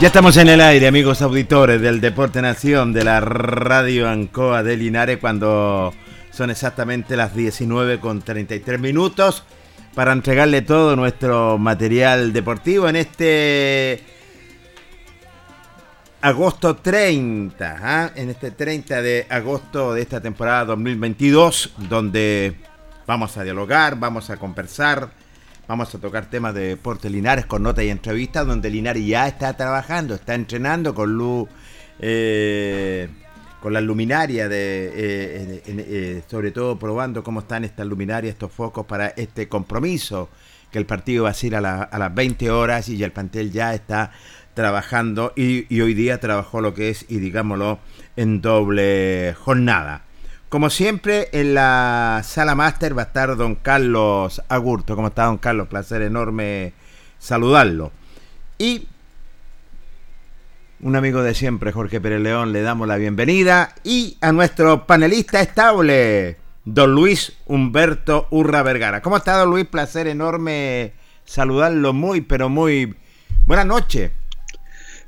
Ya estamos en el aire, amigos auditores del Deporte Nación de la Radio Ancoa de Linares, cuando son exactamente las 19 con 33 minutos para entregarle todo nuestro material deportivo en este agosto 30, ¿ah? en este 30 de agosto de esta temporada 2022, donde vamos a dialogar, vamos a conversar Vamos a tocar temas de deporte Linares con notas y entrevistas, donde Linares ya está trabajando, está entrenando con luz, eh, con las luminarias, de, eh, eh, sobre todo probando cómo están estas luminarias, estos focos para este compromiso, que el partido va a ser a, las 20 horas y el plantel ya está trabajando y hoy día trabajó lo que es, y digámoslo, en doble jornada. Como siempre, en la sala máster va a estar don Carlos Agurto. ¿Cómo está don Carlos? Placer enorme saludarlo. Y un amigo de siempre, Jorge Pérez León, le damos la bienvenida. Y a nuestro panelista estable, don Luis Humberto Urra Vergara. ¿Cómo está don Luis? Placer enorme saludarlo muy, pero muy... Buenas noches.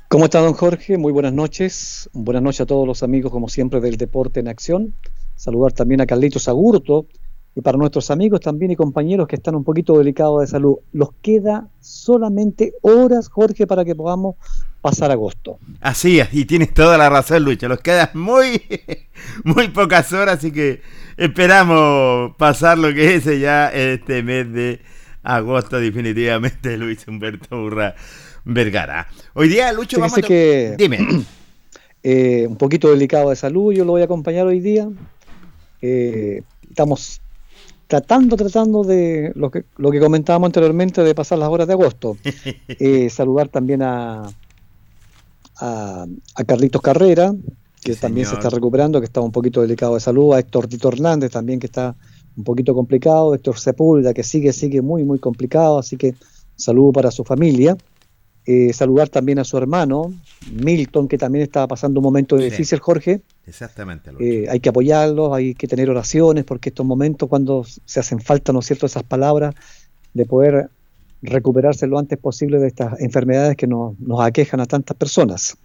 ¿Cómo está don Jorge? Muy buenas noches. Buenas noches a todos los amigos, como siempre, del Deporte en Acción saludar también a Carlitos Agurto y para nuestros amigos también y compañeros que están un poquito delicados de salud. Los queda solamente horas, Jorge, para que podamos pasar agosto. Así es, y tienes toda la razón, Lucha. Los quedan muy, muy pocas horas, así que esperamos pasar lo que es ya este mes de agosto, definitivamente, Luis Humberto Burra Vergara. Hoy día, Lucho, vamos a... que... Dime. Eh, un poquito delicado de salud, yo lo voy a acompañar hoy día eh, estamos tratando, tratando de lo que, lo que comentábamos anteriormente de pasar las horas de agosto. Eh, saludar también a, a, Carlitos Carrera, que también se está recuperando, que está un poquito delicado de salud, a Héctor Tito Hernández también, que está un poquito complicado, Héctor Sepúlveda, que sigue, sigue muy, muy complicado, así que saludo para su familia. Eh, saludar también a su hermano, Milton, que también estaba pasando un momento difícil, Jorge. Exactamente. Eh, hay que apoyarlos, hay que tener oraciones, porque estos momentos cuando se hacen falta, ¿no es cierto?, esas palabras, de poder recuperarse lo antes posible de estas enfermedades que nos, nos aquejan a tantas personas.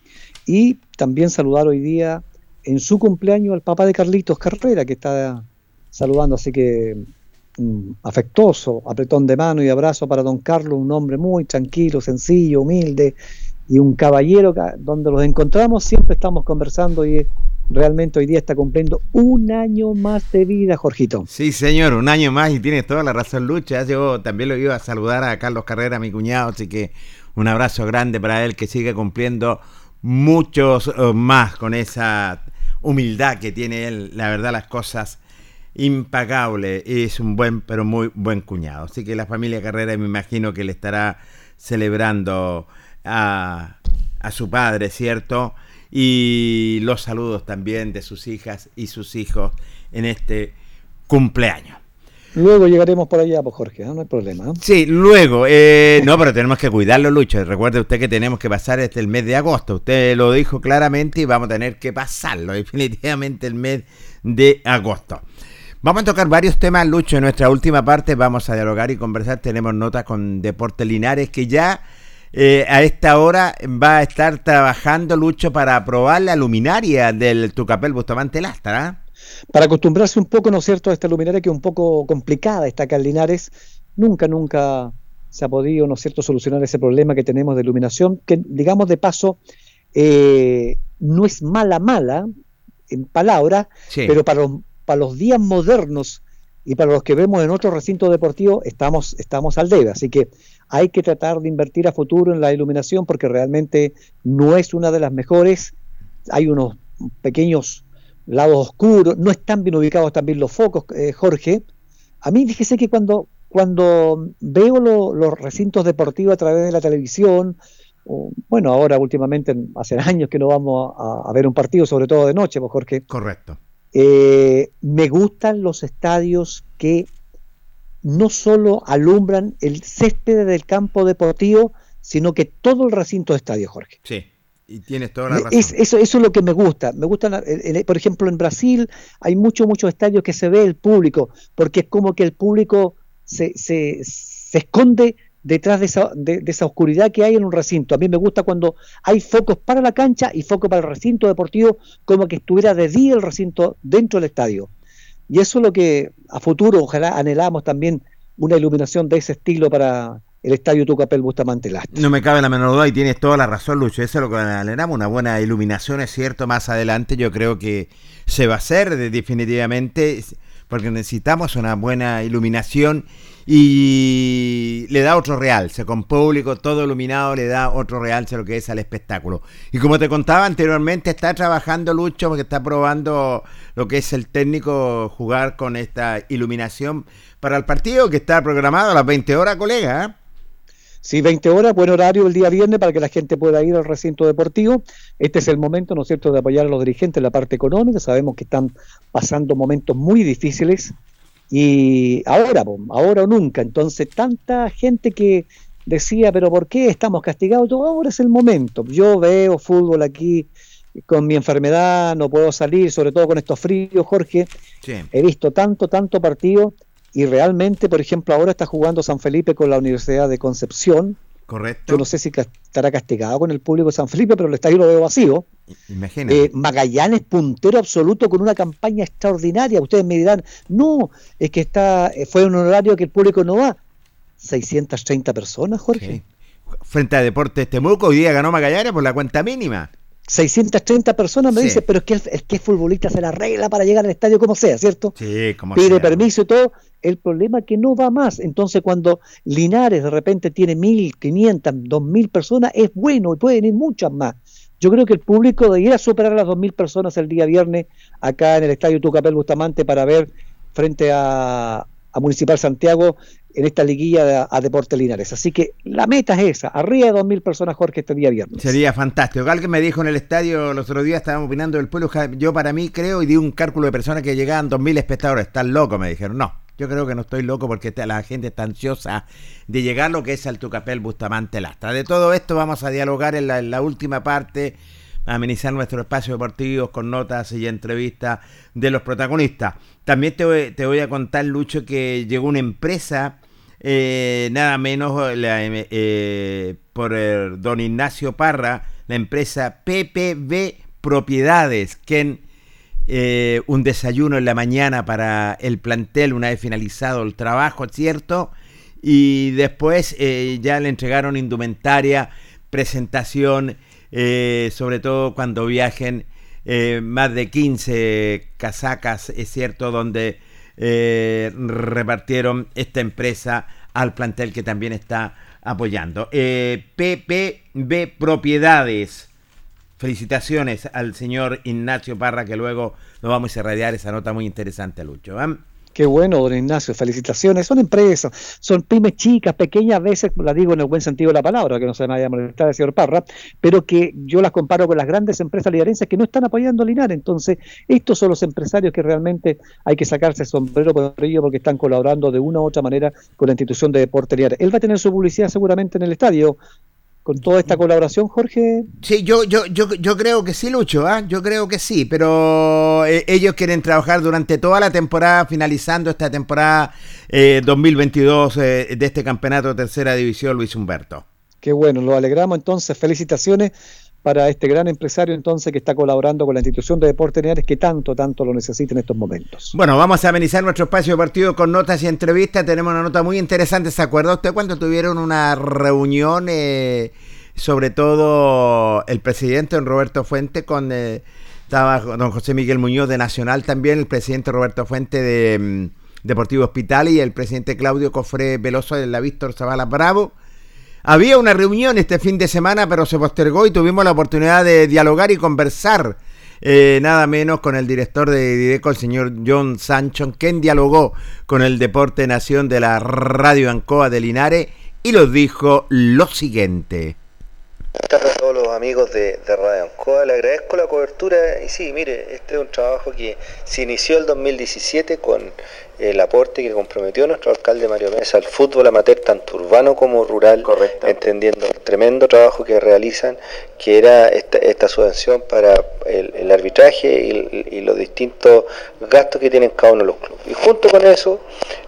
Y también saludar hoy día en su cumpleaños al papá de Carlitos Carrera, que está saludando, así que afectuoso apretón de mano y abrazo para don Carlos, un hombre muy tranquilo, sencillo, humilde y un caballero donde los encontramos siempre estamos conversando y realmente hoy día está cumpliendo un año más de vida, Jorgito. Sí, señor, un año más y tiene toda la razón, Lucha. Yo también lo iba a saludar a Carlos Carrera, mi cuñado, así que un abrazo grande para él que sigue cumpliendo muchos eh, más con esa humildad que tiene él. La verdad, las cosas impagable. Es un buen, pero muy buen cuñado. Así que la familia Carrera me imagino que le estará celebrando a, a su padre, ¿cierto? Y los saludos también de sus hijas y sus hijos en este cumpleaños. Luego llegaremos por allá, pues Jorge, ¿no? hay problema. Sí, luego. Eh, no, pero tenemos que cuidarlo, Lucho. Recuerde usted que tenemos que pasar este el mes de agosto. Usted lo dijo claramente y vamos a tener que pasarlo definitivamente el mes de agosto. Vamos a tocar varios temas, Lucho. En nuestra última parte vamos a dialogar y conversar. Tenemos notas con Deporte Linares que ya eh, a esta hora va a estar trabajando, Lucho, para aprobar la luminaria del Tucapel Bustamante Lastra. ¿ah? Para acostumbrarse un poco, ¿no es cierto?, a esta luminaria que es un poco complicada, está acá en Linares. Nunca, nunca se ha podido, ¿no es cierto?, solucionar ese problema que tenemos de iluminación, que, digamos, de paso, eh, no es mala, mala, en palabras, pero para los, para los días modernos y para los que vemos en otros recintos deportivos estamos, estamos al debe. Así que hay que tratar de invertir a futuro en la iluminación porque realmente no es una de las mejores. Hay unos pequeños lados oscuros, no están bien ubicados también los focos, eh, Jorge. A mí fíjese que cuando, cuando veo los recintos deportivos a través de la televisión, bueno, ahora últimamente, hace años que no vamos a, ver un partido, sobre todo de noche, pues Jorge. Correcto. Eh, me gustan los estadios que no solo alumbran el césped del campo deportivo, sino que todo el recinto de estadio, Jorge. Sí, y tienes toda la razón. eso, eso es lo que me gusta. Me gusta, por ejemplo, en Brasil hay muchos, muchos estadios que se ve el público, porque es como que el público se, se, se esconde detrás de esa, de, esa oscuridad que hay en un recinto. A mí me gusta cuando hay focos para la cancha y focos para el recinto deportivo, como que estuviera de día el recinto dentro del estadio. Y eso es lo que a futuro, ojalá anhelamos también una iluminación de ese estilo para el estadio Tucapel Bustamante Lastra. No me cabe la menor duda y tienes toda la razón, Lucho. Eso es lo que anhelamos, una buena iluminación, es cierto. Más adelante yo creo que se va a hacer definitivamente, porque necesitamos una buena iluminación y le da otro realce, con público todo iluminado le da otro realce a lo que es al espectáculo. Y como te contaba anteriormente, está trabajando Lucho porque está probando lo que es el técnico jugar con esta iluminación para el partido que está programado a las 20 horas, colega. ¿eh? Sí, 20 horas, buen horario el día viernes para que la gente pueda ir al recinto deportivo. Este es el momento, ¿no es cierto?, de apoyar a los dirigentes en la parte económica. Sabemos que están pasando momentos muy difíciles y ahora, ahora o nunca. Entonces, tanta gente que decía, pero ¿por qué estamos castigados? Ahora es el momento. Yo veo fútbol aquí con mi enfermedad, no puedo salir, sobre todo con estos fríos, Jorge. He visto tanto, tanto partido y realmente, por ejemplo, ahora está jugando San Felipe con la Universidad de Concepción Correcto. Yo no sé si estará castigado con el público de San Felipe, pero el estadio lo veo vacío. Imagínate. Eh, Magallanes puntero absoluto con una campaña extraordinaria. Ustedes me dirán, no, es que está eh, fue un horario que el público no va. 630 personas, Jorge. Frente a Deportes Temuco, hoy día ganó Magallanes por la cuenta mínima. 630 personas me dice, pero es que el, que es futbolista se la regla para llegar al estadio como sea, ¿cierto? Sí, como Pide permiso y todo. El problema es que no va más. Entonces, cuando Linares de repente tiene 1.500, 2.000 personas, es bueno y pueden ir muchas más. Yo creo que el público debería superar a las 2.000 personas el día viernes acá en el Estadio Tucapel Bustamante para ver frente a, a Municipal Santiago en esta liguilla a Deporte Linares. Así que la meta es esa, arriba de 2.000 personas, Jorge, este día viernes. Sería fantástico. Alguien me dijo en el estadio los otros días, estábamos opinando del pueblo, yo para mí creo y di un cálculo de personas que llegaban 2.000 espectadores. Están locos, me dijeron. No, yo creo que no estoy loco porque la gente está ansiosa de llegar lo que es al Tucapel Bustamante Lastra. De todo esto vamos a dialogar en la, última parte, amenizar nuestro espacio deportivo con notas y entrevistas de los protagonistas. También te voy a contar, Lucho, que llegó una empresa, eh, nada menos eh, por el don Ignacio Parra, la empresa PPB Propiedades, eh, un desayuno en la mañana para el plantel una vez finalizado el trabajo, ¿cierto? Y después eh, ya le entregaron indumentaria, presentación, eh, sobre todo cuando viajen más de 15 casacas, es cierto, donde repartieron esta empresa al plantel que también está apoyando. PPB Propiedades Felicitaciones al señor Ignacio Parra, que luego nos vamos a irradiar esa nota muy interesante, Lucho. ¿eh? Qué bueno, don Ignacio, felicitaciones. Son empresas, son pymes chicas, pequeñas, a veces la digo en el buen sentido de la palabra, que no se me vaya a molestar el señor Parra, pero que yo las comparo con las grandes empresas linarenses que no están apoyando a Linares. Entonces, estos son los empresarios que realmente hay que sacarse el sombrero por ello porque están colaborando de una u otra manera con la institución de deporte Linares. Él va a tener su publicidad seguramente en el estadio, con toda esta colaboración, Jorge? Sí, yo, yo, yo, yo creo que sí, Lucho, ¿ah? yo creo que sí, pero eh, ellos quieren trabajar durante toda la temporada, finalizando esta temporada 2022 eh, eh, de este campeonato de tercera división, Luis Humberto. Qué bueno, lo alegramos entonces, felicitaciones para este gran empresario entonces que está colaborando con la institución de Deportes Linares que tanto, tanto lo necesita en estos momentos. Bueno, vamos a amenizar nuestro espacio de partido con notas y entrevistas. Tenemos una nota muy interesante. ¿Se acuerda usted cuando tuvieron una reunión, eh, sobre todo el presidente don Roberto Fuente con... Eh, estaba don José Miguel Muñoz de Nacional también, el presidente Roberto Fuente de, Deportivo Hospital y el presidente Claudio Cofre Veloso de la Víctor Zavala Bravo. Había una reunión este fin de semana, pero se postergó y tuvimos la oportunidad de dialogar y conversar eh, nada menos con el director de Dideco, el señor John Sancho, quien dialogó con el Deporte Nación de la Radio Ancoa de Linares y nos dijo lo siguiente. Buenas tardes a todos los amigos de, Radio Ancoa, le agradezco la cobertura y sí, mire, este es un trabajo que se inició el 2017 con el aporte que comprometió nuestro alcalde Mario Mesa al fútbol amateur tanto urbano como rural, entendiendo el tremendo trabajo que realizan, que era esta, subvención para el, arbitraje y, los distintos gastos que tienen cada uno de los clubes. Y junto con eso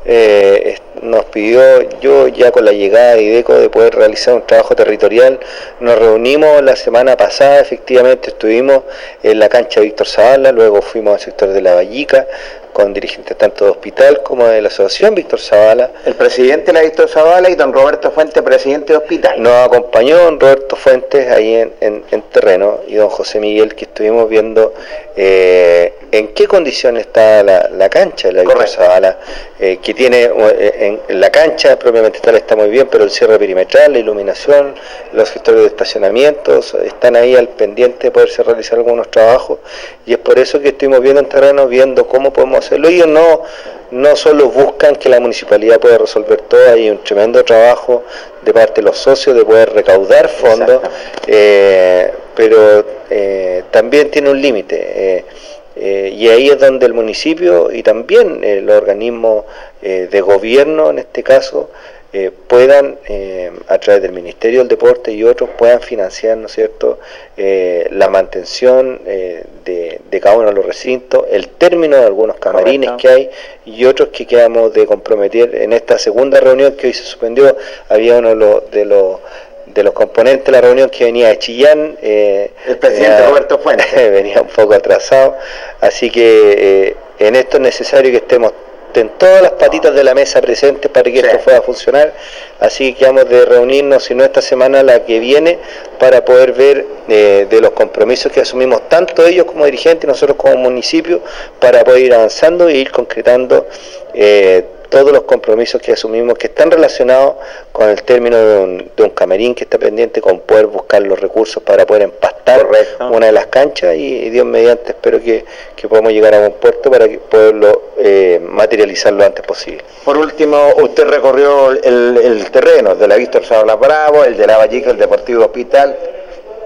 eh, nos pidió, yo ya con la llegada de IDECO de poder realizar un trabajo territorial, nos reunimos la semana pasada, efectivamente estuvimos en la cancha Víctor Zavala, luego fuimos al sector de la Vallica, con dirigentes tanto de hospital como de la asociación Víctor Zavala. El presidente de la Víctor Zavala y don Roberto Fuentes, presidente de hospital. Nos acompañó don Roberto Fuentes ahí en, terreno y don José Miguel que estuvimos viendo eh, en qué condiciones está la, cancha de la Víctor Zavala, eh, que tiene eh, en, la cancha propiamente tal está muy bien, pero el cierre perimetral, la iluminación, los gestores de estacionamientos están ahí al pendiente de poderse realizar algunos trabajos y es por eso que estuvimos viendo en terreno, viendo cómo podemos Ellos no, no solo buscan que la municipalidad pueda resolver todo, hay un tremendo trabajo de parte de los socios de poder recaudar fondos, eh, pero eh, también tiene un límite. Eh, y ahí es donde el municipio y también los organismos de gobierno, en este caso, eh, puedan, eh, a través del Ministerio del Deporte y otros, puedan financiar, ¿no es cierto?, eh, la mantención de, cada uno de los recintos, el término de algunos camarines que hay y otros que quedamos de comprometer. En esta segunda reunión que hoy se suspendió, había uno de los, de los componentes de la reunión que venía de Chillán. el presidente Roberto Fuentes. venía un poco atrasado, así que en esto es necesario que estemos en todas las patitas de la mesa presentes para que esto pueda funcionar. Así que vamos de reunirnos, si no esta semana, la que viene, para poder ver eh, de los compromisos que asumimos tanto ellos como dirigentes nosotros como municipio, para poder ir avanzando e ir concretando. Eh, todos los compromisos que asumimos que están relacionados con el término de un, de un camerín que está pendiente, con poder buscar los recursos para poder empastar una de las canchas y, Dios mediante espero que, podamos llegar a un puerto para que poderlo eh, materializar lo antes posible. Por último, usted recorrió el, terreno de la Víctor Sabla Bravo, el de la Vallica, el Deportivo Hospital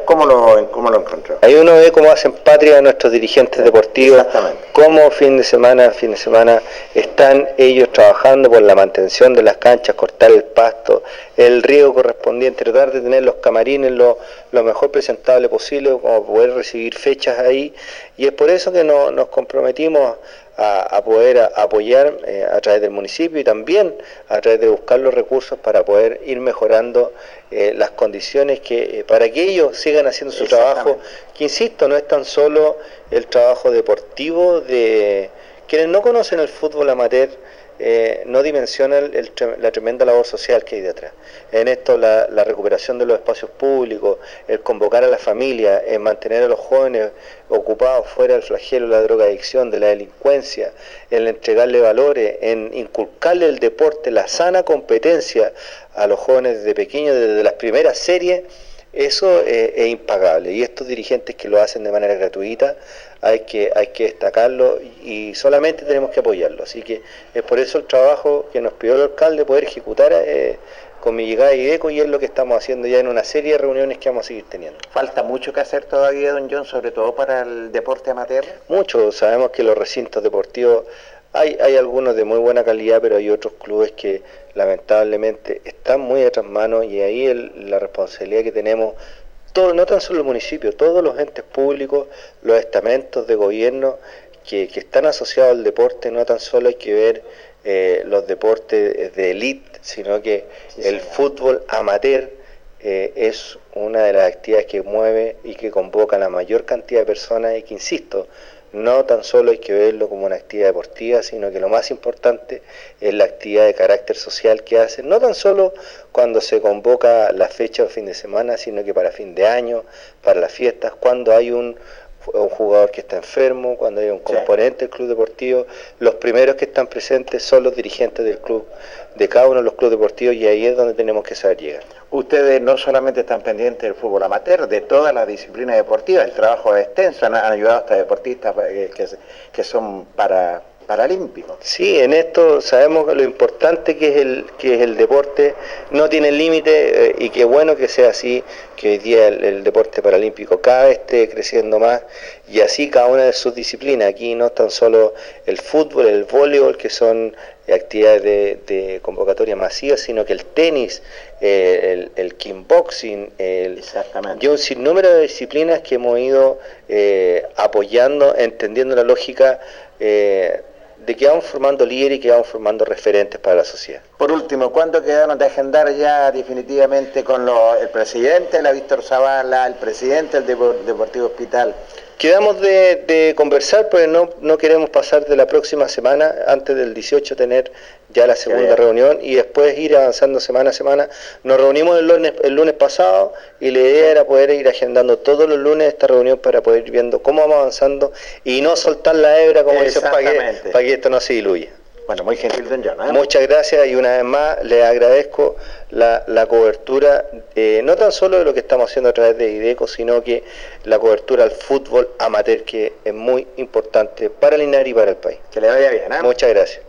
¿Cómo lo, cómo lo encontró? Ahí uno ve cómo hacen patria nuestros dirigentes deportivos, cómo fin de semana fin de semana están ellos trabajando por la mantención de las canchas, cortar el pasto, el riego correspondiente, tratar de tener los camarines lo, mejor presentable posible, como poder recibir fechas ahí. Y es por eso que nos comprometimos a, poder apoyar eh, a través del municipio y también a través de buscar los recursos para poder ir mejorando eh, las condiciones que eh, para que ellos sigan haciendo su trabajo, que insisto, no es tan solo el trabajo deportivo de quienes no conocen el fútbol amateur eh, no dimensiona la tremenda labor social que hay detrás. En esto la, recuperación de los espacios públicos, el convocar a la familia, el mantener a los jóvenes ocupados fuera del flagelo de la drogadicción, de la delincuencia, el entregarle valores, en inculcarle el deporte, la sana competencia a los jóvenes desde pequeños, desde las primeras series, eso eh, es impagable. Y estos dirigentes que lo hacen de manera gratuita, hay que, hay que destacarlo y solamente tenemos que apoyarlo. Así que es por eso el trabajo que nos pidió el alcalde poder ejecutar eh, con mi llegada a IDECO y es lo que estamos haciendo ya en una serie de reuniones que vamos a seguir teniendo. ¿Falta mucho que hacer todavía, don John, sobre todo para el deporte amateur? Mucho, sabemos que los recintos deportivos hay, hay algunos de muy buena calidad, pero hay otros clubes que lamentablemente están muy atrás manos y ahí la responsabilidad que tenemos no tan solo el municipio, todos los entes públicos, los estamentos de gobierno que, están asociados al deporte, no tan solo hay que ver eh, los deportes de élite, sino que el fútbol amateur eh, es una de las actividades que mueve y que convoca a la mayor cantidad de personas y que, insisto, no tan solo hay que verlo como una actividad deportiva, sino que lo más importante es la actividad de carácter social que hacen, no tan solo cuando se convoca la fecha o fin de semana, sino que para fin de año, para las fiestas, cuando hay un un jugador que está enfermo, cuando hay un componente del club deportivo, los primeros que están presentes son los dirigentes del club, de cada uno de los clubes deportivos y ahí es donde tenemos que saber llegar. Ustedes no solamente están pendientes del fútbol amateur, de todas las disciplinas deportivas, el trabajo es extenso, han, ayudado hasta deportistas eh, que, que son para paralímpico. Sí, en esto sabemos lo importante que es el, que es el deporte no tiene límite eh, y qué bueno que sea así, que hoy día el, deporte paralímpico cada vez esté creciendo más y así cada una de sus disciplinas. Aquí no tan solo el fútbol, el voleibol, que son actividades de, convocatoria masiva, sino que el tenis, eh, el, el kickboxing, el, y un sinnúmero de disciplinas que hemos ido eh, apoyando, entendiendo la lógica de que vamos formando líderes y que vamos formando referentes para la sociedad. Por último, ¿cuándo quedaron de agendar ya definitivamente con el presidente, la Víctor Zavala, el presidente del Deportivo Hospital? Quedamos de, conversar, pero no, no queremos pasar de la próxima semana, antes del 18 tener ya la segunda reunión y después ir avanzando semana a semana. Nos reunimos el lunes, el lunes pasado y la idea era poder ir agendando todos los lunes esta reunión para poder ir viendo cómo vamos avanzando y no soltar la hebra, como dicen, para que, para que esto no se diluya. Bueno, muy gentil, don John. ¿eh? Muchas gracias y una vez más le agradezco la, cobertura, eh, no tan solo de lo que estamos haciendo a través de IDECO, sino que la cobertura al fútbol amateur, que es muy importante para el INAR y para el país. Que le vaya bien. ¿eh? Muchas gracias.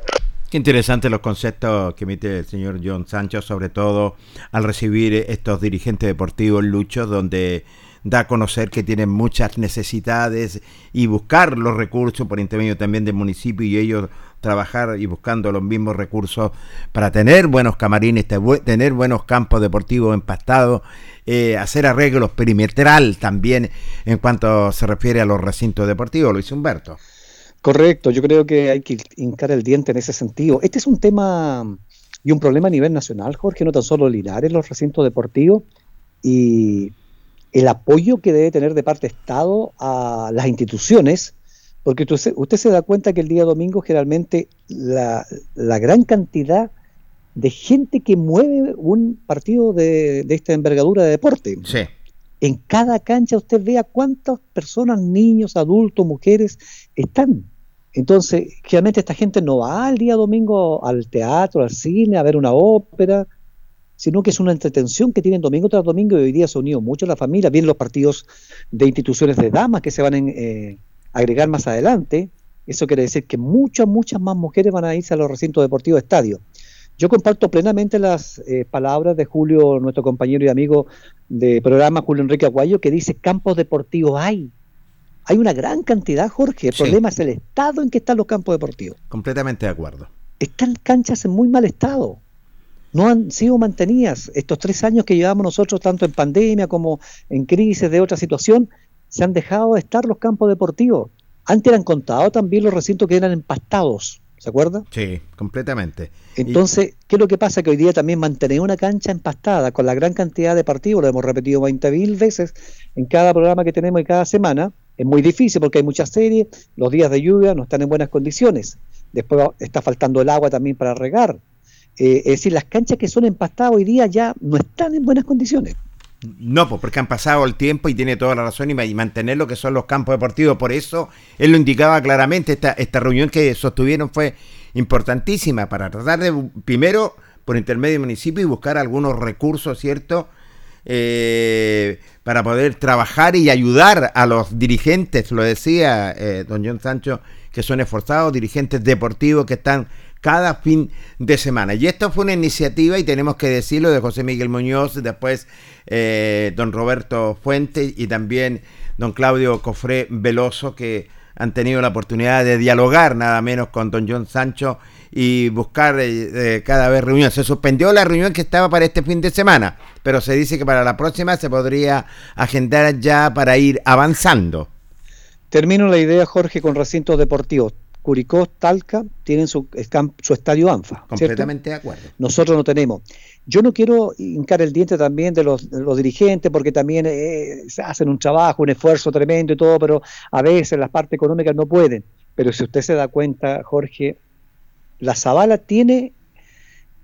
Qué interesante los conceptos que emite el señor John Sancho, sobre todo al recibir estos dirigentes deportivos luchos, donde da a conocer que tienen muchas necesidades y buscar los recursos por intermedio también del municipio y ellos trabajar y buscando los mismos recursos para tener buenos camarines, tener buenos campos deportivos empastados, eh, hacer arreglos perimetral también en cuanto se refiere a los recintos deportivos, Luis Humberto. Correcto, yo creo que hay que hincar el diente en ese sentido. Este es un tema y un problema a nivel nacional, Jorge, no tan solo Linares, los recintos deportivos y el apoyo que debe tener de parte Estado a las instituciones porque usted, se da cuenta que el día domingo generalmente la, gran cantidad de gente que mueve un partido de, esta envergadura de deporte. Sí. En cada cancha usted vea cuántas personas, niños, adultos, mujeres están. Entonces, generalmente esta gente no va al día domingo al teatro, al cine, a ver una ópera, sino que es una entretención que tienen domingo tras domingo y hoy día se ha unido mucho la familia. Vienen los partidos de instituciones de damas que se van en, eh, agregar más adelante, eso quiere decir que muchas, muchas más mujeres van a irse a los recintos deportivos de estadio. Yo comparto plenamente las eh, palabras de Julio, nuestro compañero y amigo de programa, Julio Enrique Aguayo, que dice campos deportivos hay. Hay una gran cantidad, Jorge. El problema es el estado en que están los campos deportivos. Completamente de acuerdo. Están canchas en muy mal estado. No han sido mantenidas. Estos tres años que llevamos nosotros, tanto en pandemia como en crisis de otra situación, se han dejado de estar los campos deportivos. Antes eran contados también los recintos que eran empastados, ¿se acuerda? Sí, completamente. Entonces, ¿qué es lo que pasa? Que hoy día también mantener una cancha empastada con la gran cantidad de partidos, lo hemos repetido 20.000 veces en cada programa que tenemos y cada semana, es muy difícil porque hay muchas series, los días de lluvia no están en buenas condiciones, después está faltando el agua también para regar. Eh, es decir, las canchas que son empastadas hoy día ya no están en buenas condiciones. No, pues porque han pasado el tiempo y tiene toda la razón y mantener lo que son los campos deportivos. Por eso él lo indicaba claramente, esta, esta reunión que sostuvieron fue importantísima para tratar de, primero, por intermedio del municipio y buscar algunos recursos, ¿cierto? Eh, para poder trabajar y ayudar a los dirigentes, lo decía eh, don John Sancho, que son esforzados, dirigentes deportivos que están cada fin de semana. Y esto fue una iniciativa, y tenemos que decirlo, de José Miguel Muñoz, después eh, don Roberto Fuente y también don Claudio Cofré Veloso, que han tenido la oportunidad de dialogar nada menos con don John Sancho y buscar eh, cada vez reuniones. Se suspendió la reunión que estaba para este fin de semana, pero se dice que para la próxima se podría agendar ya para ir avanzando. Termino la idea, Jorge, con recintos deportivos. Curicó, Talca tienen su, su estadio ANFA. Completamente de acuerdo. Nosotros no tenemos. Yo no quiero hincar el diente también de los, dirigentes porque también eh, hacen un trabajo, un esfuerzo tremendo y todo, pero a veces las partes económicas no pueden. Pero si usted se da cuenta, Jorge, la Zabala tiene,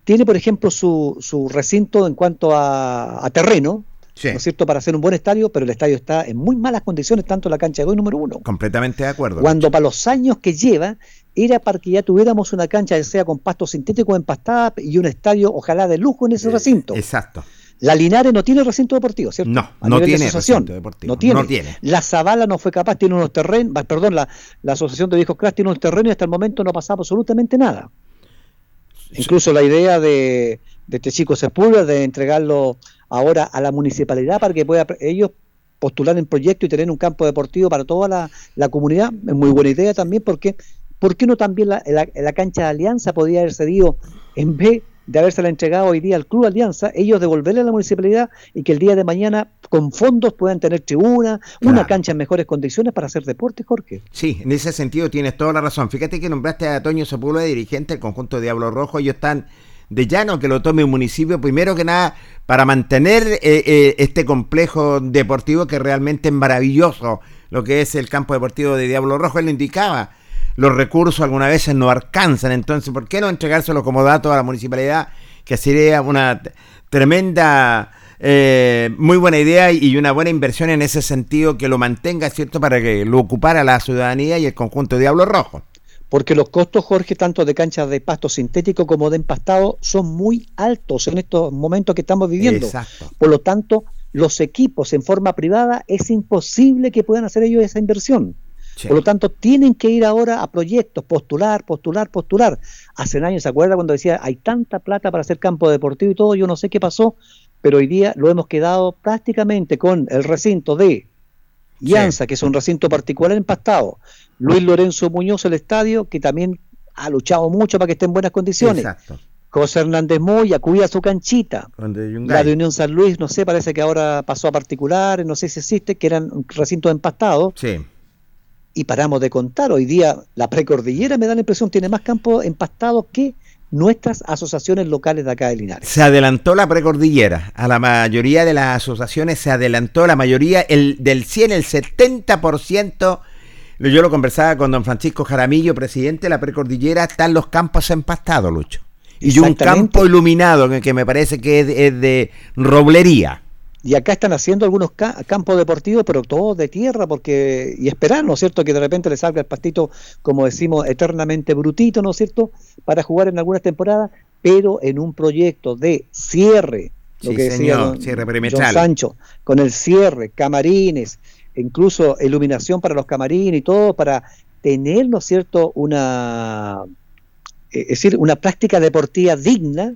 tiene por ejemplo, su, su recinto en cuanto a, terreno, ¿no es cierto?, para hacer un buen estadio, pero el estadio está en muy malas condiciones, tanto la cancha de hoy número uno. Completamente de acuerdo. Cuando para los años que lleva, era para que ya tuviéramos una cancha, ya sea con pasto sintético empastada y un estadio, ojalá de lujo en ese eh, recinto. Exacto. La Linares no tiene recinto deportivo, ¿cierto? No, no tiene recinto deportivo. No tiene. La Zavala no fue capaz, tiene unos terrenos, perdón, la, Asociación de Viejos Crash tiene unos terrenos y hasta el momento no ha pasado absolutamente nada. Incluso la idea de, de este chico Sepúlveda de entregarlo ahora a la municipalidad para que pueda ellos postular en proyecto y tener un campo deportivo para toda la, la comunidad, es muy buena idea también porque ¿por qué no también la, la, cancha de Alianza podría haber cedido en vez de habérsela entregado hoy día al Club Alianza, ellos devolverle a la municipalidad y que el día de mañana con fondos puedan tener tribuna, una cancha en mejores condiciones para hacer deporte, Jorge. Sí, en ese sentido tienes toda la razón. Fíjate que nombraste a Toño Sepúlveda, dirigente del conjunto de Diablo Rojo, ellos están de llano que lo tome un municipio, primero que nada, para mantener eh, eh, este complejo deportivo que realmente es maravilloso, lo que es el campo deportivo de Diablo Rojo, él lo indicaba los recursos algunas veces no alcanzan. Entonces, ¿por qué no entregárselo como dato a la municipalidad? Que sería una tremenda, eh, muy buena idea y una buena inversión en ese sentido que lo mantenga, ¿cierto? Para que lo ocupara la ciudadanía y el conjunto de Diablo Rojo. Porque los costos, Jorge, tanto de canchas de pasto sintético como de empastado, son muy altos en estos momentos que estamos viviendo. Exacto. Por lo tanto, los equipos en forma privada es imposible que puedan hacer ellos esa inversión. Por lo tanto, tienen que ir ahora a proyectos, postular, postular, postular. Hace años, ¿se acuerda cuando decía, hay tanta plata para hacer campo deportivo y todo? Yo no sé qué pasó, pero hoy día lo hemos quedado prácticamente con el recinto de Llanza, que es un recinto particular empastado. Luis Lorenzo Muñoz, el estadio, que también ha luchado mucho para que esté en buenas condiciones. Exacto. José Hernández Moya cuida su canchita. La de Unión San Luis, no sé, parece que ahora pasó a particulares, no sé si existe, que eran recintos empastados. Sí y paramos de contar. Hoy día la precordillera, me da la impresión, tiene más campo empastado que nuestras asociaciones locales de acá de Linares. Se adelantó la precordillera, a la mayoría de las asociaciones se adelantó, la mayoría, el del 100, el 70%, yo lo conversaba con don Francisco Jaramillo, presidente de la precordillera, están los campos empastados, Lucho. Y un campo iluminado, que me parece que es de roblería. Y acá están haciendo algunos campos deportivos, pero todos de tierra, porque y esperar, ¿no es cierto?, que de repente le salga el pastito, como decimos, eternamente brutito, ¿no es cierto?, para jugar en algunas temporadas, pero en un proyecto de cierre, lo que decía cierre John Sancho, con el cierre, camarines, incluso iluminación para los camarines y todo, para tener, ¿no es cierto?, una, eh, es decir, una práctica deportiva digna,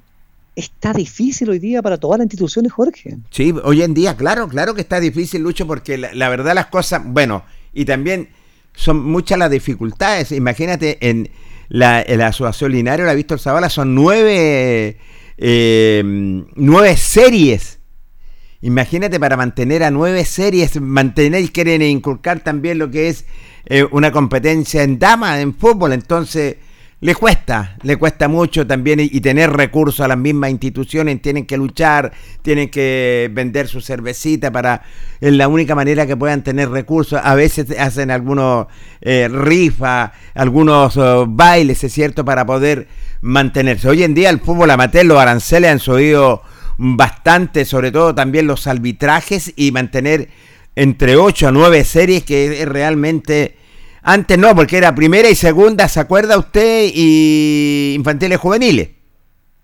está difícil hoy día para todas las instituciones, Jorge. Sí, hoy en día, claro, claro que está difícil, Lucho, porque la, verdad las cosas, bueno, y también son muchas las dificultades. Imagínate, en la, Asociación Linario, la Víctor Zavala, son nueve, eh, nueve series. Imagínate para mantener a nueve series, mantener y quieren inculcar también lo que es eh, una competencia en dama, en fútbol. Entonces, le cuesta, le cuesta mucho también y, tener recursos a las mismas instituciones, tienen que luchar, tienen que vender su cervecita para, es la única manera que puedan tener recursos, a veces hacen algunos eh, rifas, algunos oh, bailes, es cierto, para poder mantenerse. Hoy en día el fútbol amateur, los aranceles han subido bastante, sobre todo también los arbitrajes y mantener entre 8 a 9 series que es realmente antes no, porque era primera y segunda, ¿se acuerda usted? Y infantiles juveniles.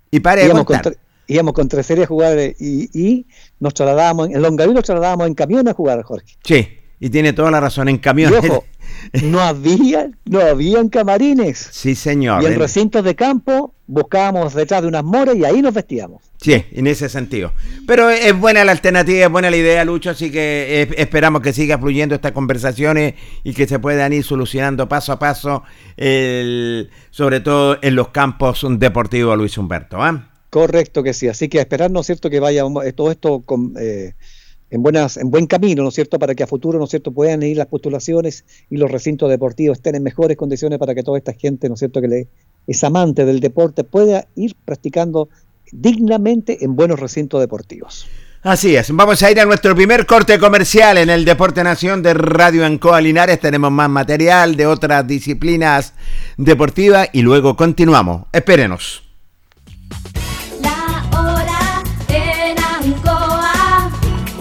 Y íbamos, con íbamos con tres series a jugar y, y nos trasladábamos, en Longaví nos trasladábamos en camión a jugar, Jorge. Sí, y tiene toda la razón, en camión. no había, no habían camarines. Sí, señor. Y en recintos de campo buscábamos detrás de unas moras y ahí nos vestíamos. Sí, en ese sentido. Pero es buena la alternativa, es buena la idea, Lucho, así que esperamos que siga fluyendo estas conversaciones y que se puedan ir solucionando paso a paso, sobre todo en los campos deportivos, Luis Humberto. ¿ah? Correcto que sí, así que esperar, ¿no es cierto?, que vaya todo esto con... Eh, en, buenas, en buen camino, ¿no es cierto?, para que a futuro, ¿no es cierto?, puedan ir las postulaciones y los recintos deportivos estén en mejores condiciones para que toda esta gente, ¿no es cierto?, que le, es amante del deporte, pueda ir practicando dignamente en buenos recintos deportivos. Así es, vamos a ir a nuestro primer corte comercial en el Deporte Nación de Radio Ancoa Linares. Tenemos más material de otras disciplinas deportivas y luego continuamos. Espérenos. La hora en Ancoa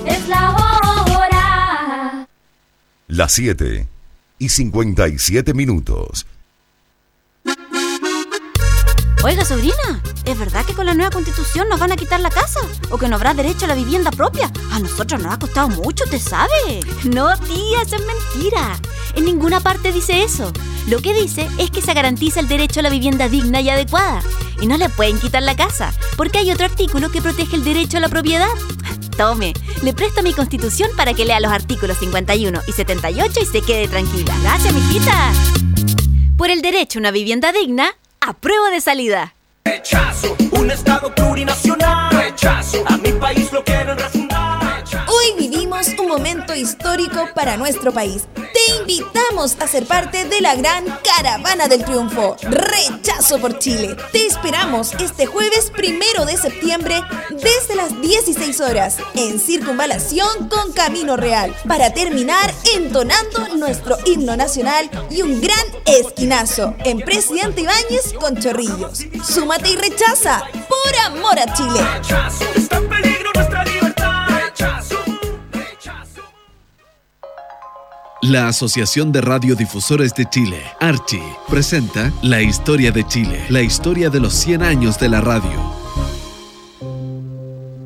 es la hora. Las 7 y 57 minutos. Oiga, sobrina, ¿es verdad que con la nueva constitución nos van a quitar la casa? ¿O que no habrá derecho a la vivienda propia? A nosotros nos ha costado mucho, ¿te sabe? No, tía, eso es mentira. En ninguna parte dice eso. Lo que dice es que se garantiza el derecho a la vivienda digna y adecuada. Y no le pueden quitar la casa, porque hay otro artículo que protege el derecho a la propiedad. Tome, le presto mi constitución para que lea los artículos 51 y 78 y se quede tranquila. Gracias, mijita. Por el derecho a una vivienda digna, a prueba de salida. Rechazo, un estado plurinacional. Rechazo, a mi país lo quieren refundar. Hoy vivimos un momento histórico para nuestro país. Te invitamos a ser parte de la gran caravana del triunfo. Rechazo por Chile. Te esperamos este jueves primero de septiembre desde las 16 horas en Circunvalación con Camino Real para terminar entonando nuestro himno nacional y un gran esquinazo en Presidente Ibáñez con Chorrillos. Súmate y rechaza por amor a Chile. La Asociación de Radiodifusores de Chile, Archi, presenta La Historia de Chile, la historia de los 100 años de la radio.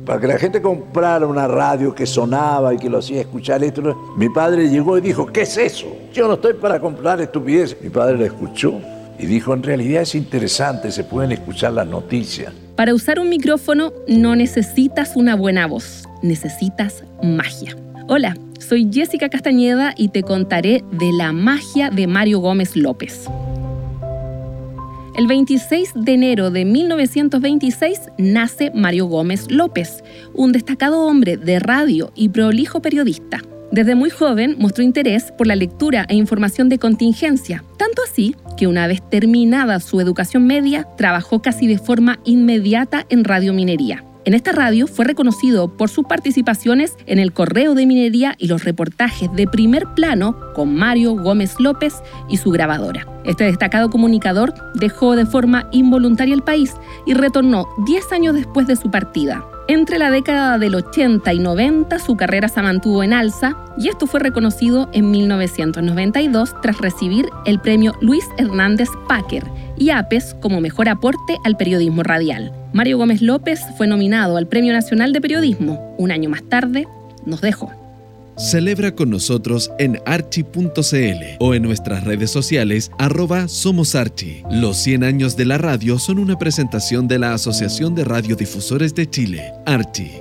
Para que la gente comprara una radio que sonaba y que lo hacía escuchar esto, mi padre llegó y dijo, ¿qué es eso? Yo no estoy para comprar estupidez. Mi padre la escuchó y dijo, en realidad es interesante, se pueden escuchar las noticias. Para usar un micrófono no necesitas una buena voz, necesitas magia. Hola, soy Jessica Castañeda y te contaré de la magia de Mario Gómez López. El 26 de enero de 1926 nace Mario Gómez López, un destacado hombre de radio y prolijo periodista. Desde muy joven mostró interés por la lectura e información de contingencia, tanto así que una vez terminada su educación media, trabajó casi de forma inmediata en Radio Minería. En esta radio fue reconocido por sus participaciones en el Correo de Minería y los reportajes de primer plano con Mario Gómez López y su grabadora. Este destacado comunicador dejó de forma involuntaria el país y retornó 10 años después de su partida. Entre la década del 80 y 90 su carrera se mantuvo en alza y esto fue reconocido en 1992 tras recibir el premio Luis Hernández Packer y APES como mejor aporte al periodismo radial. Mario Gómez López fue nominado al Premio Nacional de Periodismo. Un año más tarde, nos dejó. Celebra con nosotros en archi.cl o en nuestras redes sociales arroba Somos Archi. Los 100 años de la radio son una presentación de la Asociación de Radiodifusores de Chile, Archi.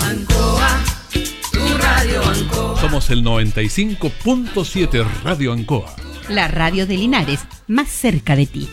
Ancoa. Somos el 95.7 Radio Ancoa. La radio de Linares, más cerca de ti.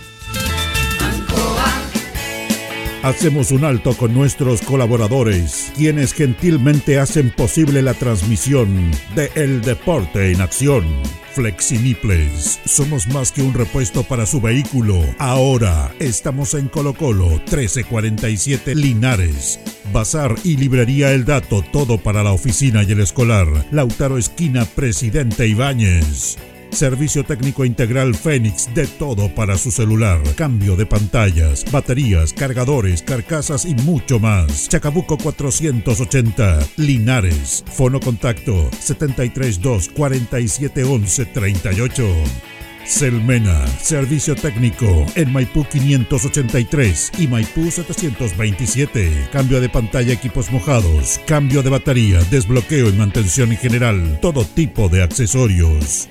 Hacemos un alto con nuestros colaboradores, quienes gentilmente hacen posible la transmisión de El Deporte en Acción. Flexiniples, somos más que un repuesto para su vehículo. Ahora estamos en Colo Colo 1347 Linares. Bazar y librería El Dato, todo para la oficina y el escolar. Lautaro Esquina, Presidente Ibáñez. Servicio técnico integral Fénix, de todo para su celular. Cambio de pantallas, baterías, cargadores, carcasas y mucho más. Chacabuco 480, Linares. Fono contacto 732 4711 38. Selmena, servicio técnico en Maipú 583 y Maipú 727. Cambio de pantalla, equipos mojados, cambio de batería, desbloqueo y mantención en general, todo tipo de accesorios.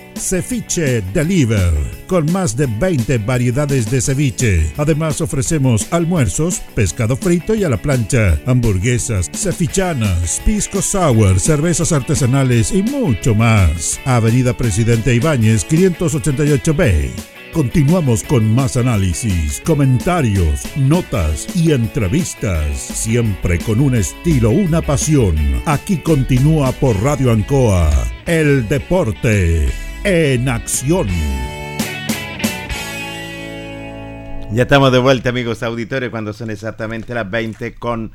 Ceviche Deliver, con más de 20 variedades de ceviche. Además ofrecemos almuerzos, pescado frito y a la plancha, hamburguesas, cevichanas, pisco sour, cervezas artesanales y mucho más. Avenida Presidente Ibáñez 588B. Continuamos con más análisis, comentarios, notas y entrevistas, siempre con un estilo, una pasión. Aquí continúa por Radio Ancoa, el deporte en acción. Ya estamos de vuelta, amigos auditores, cuando son exactamente las 20 con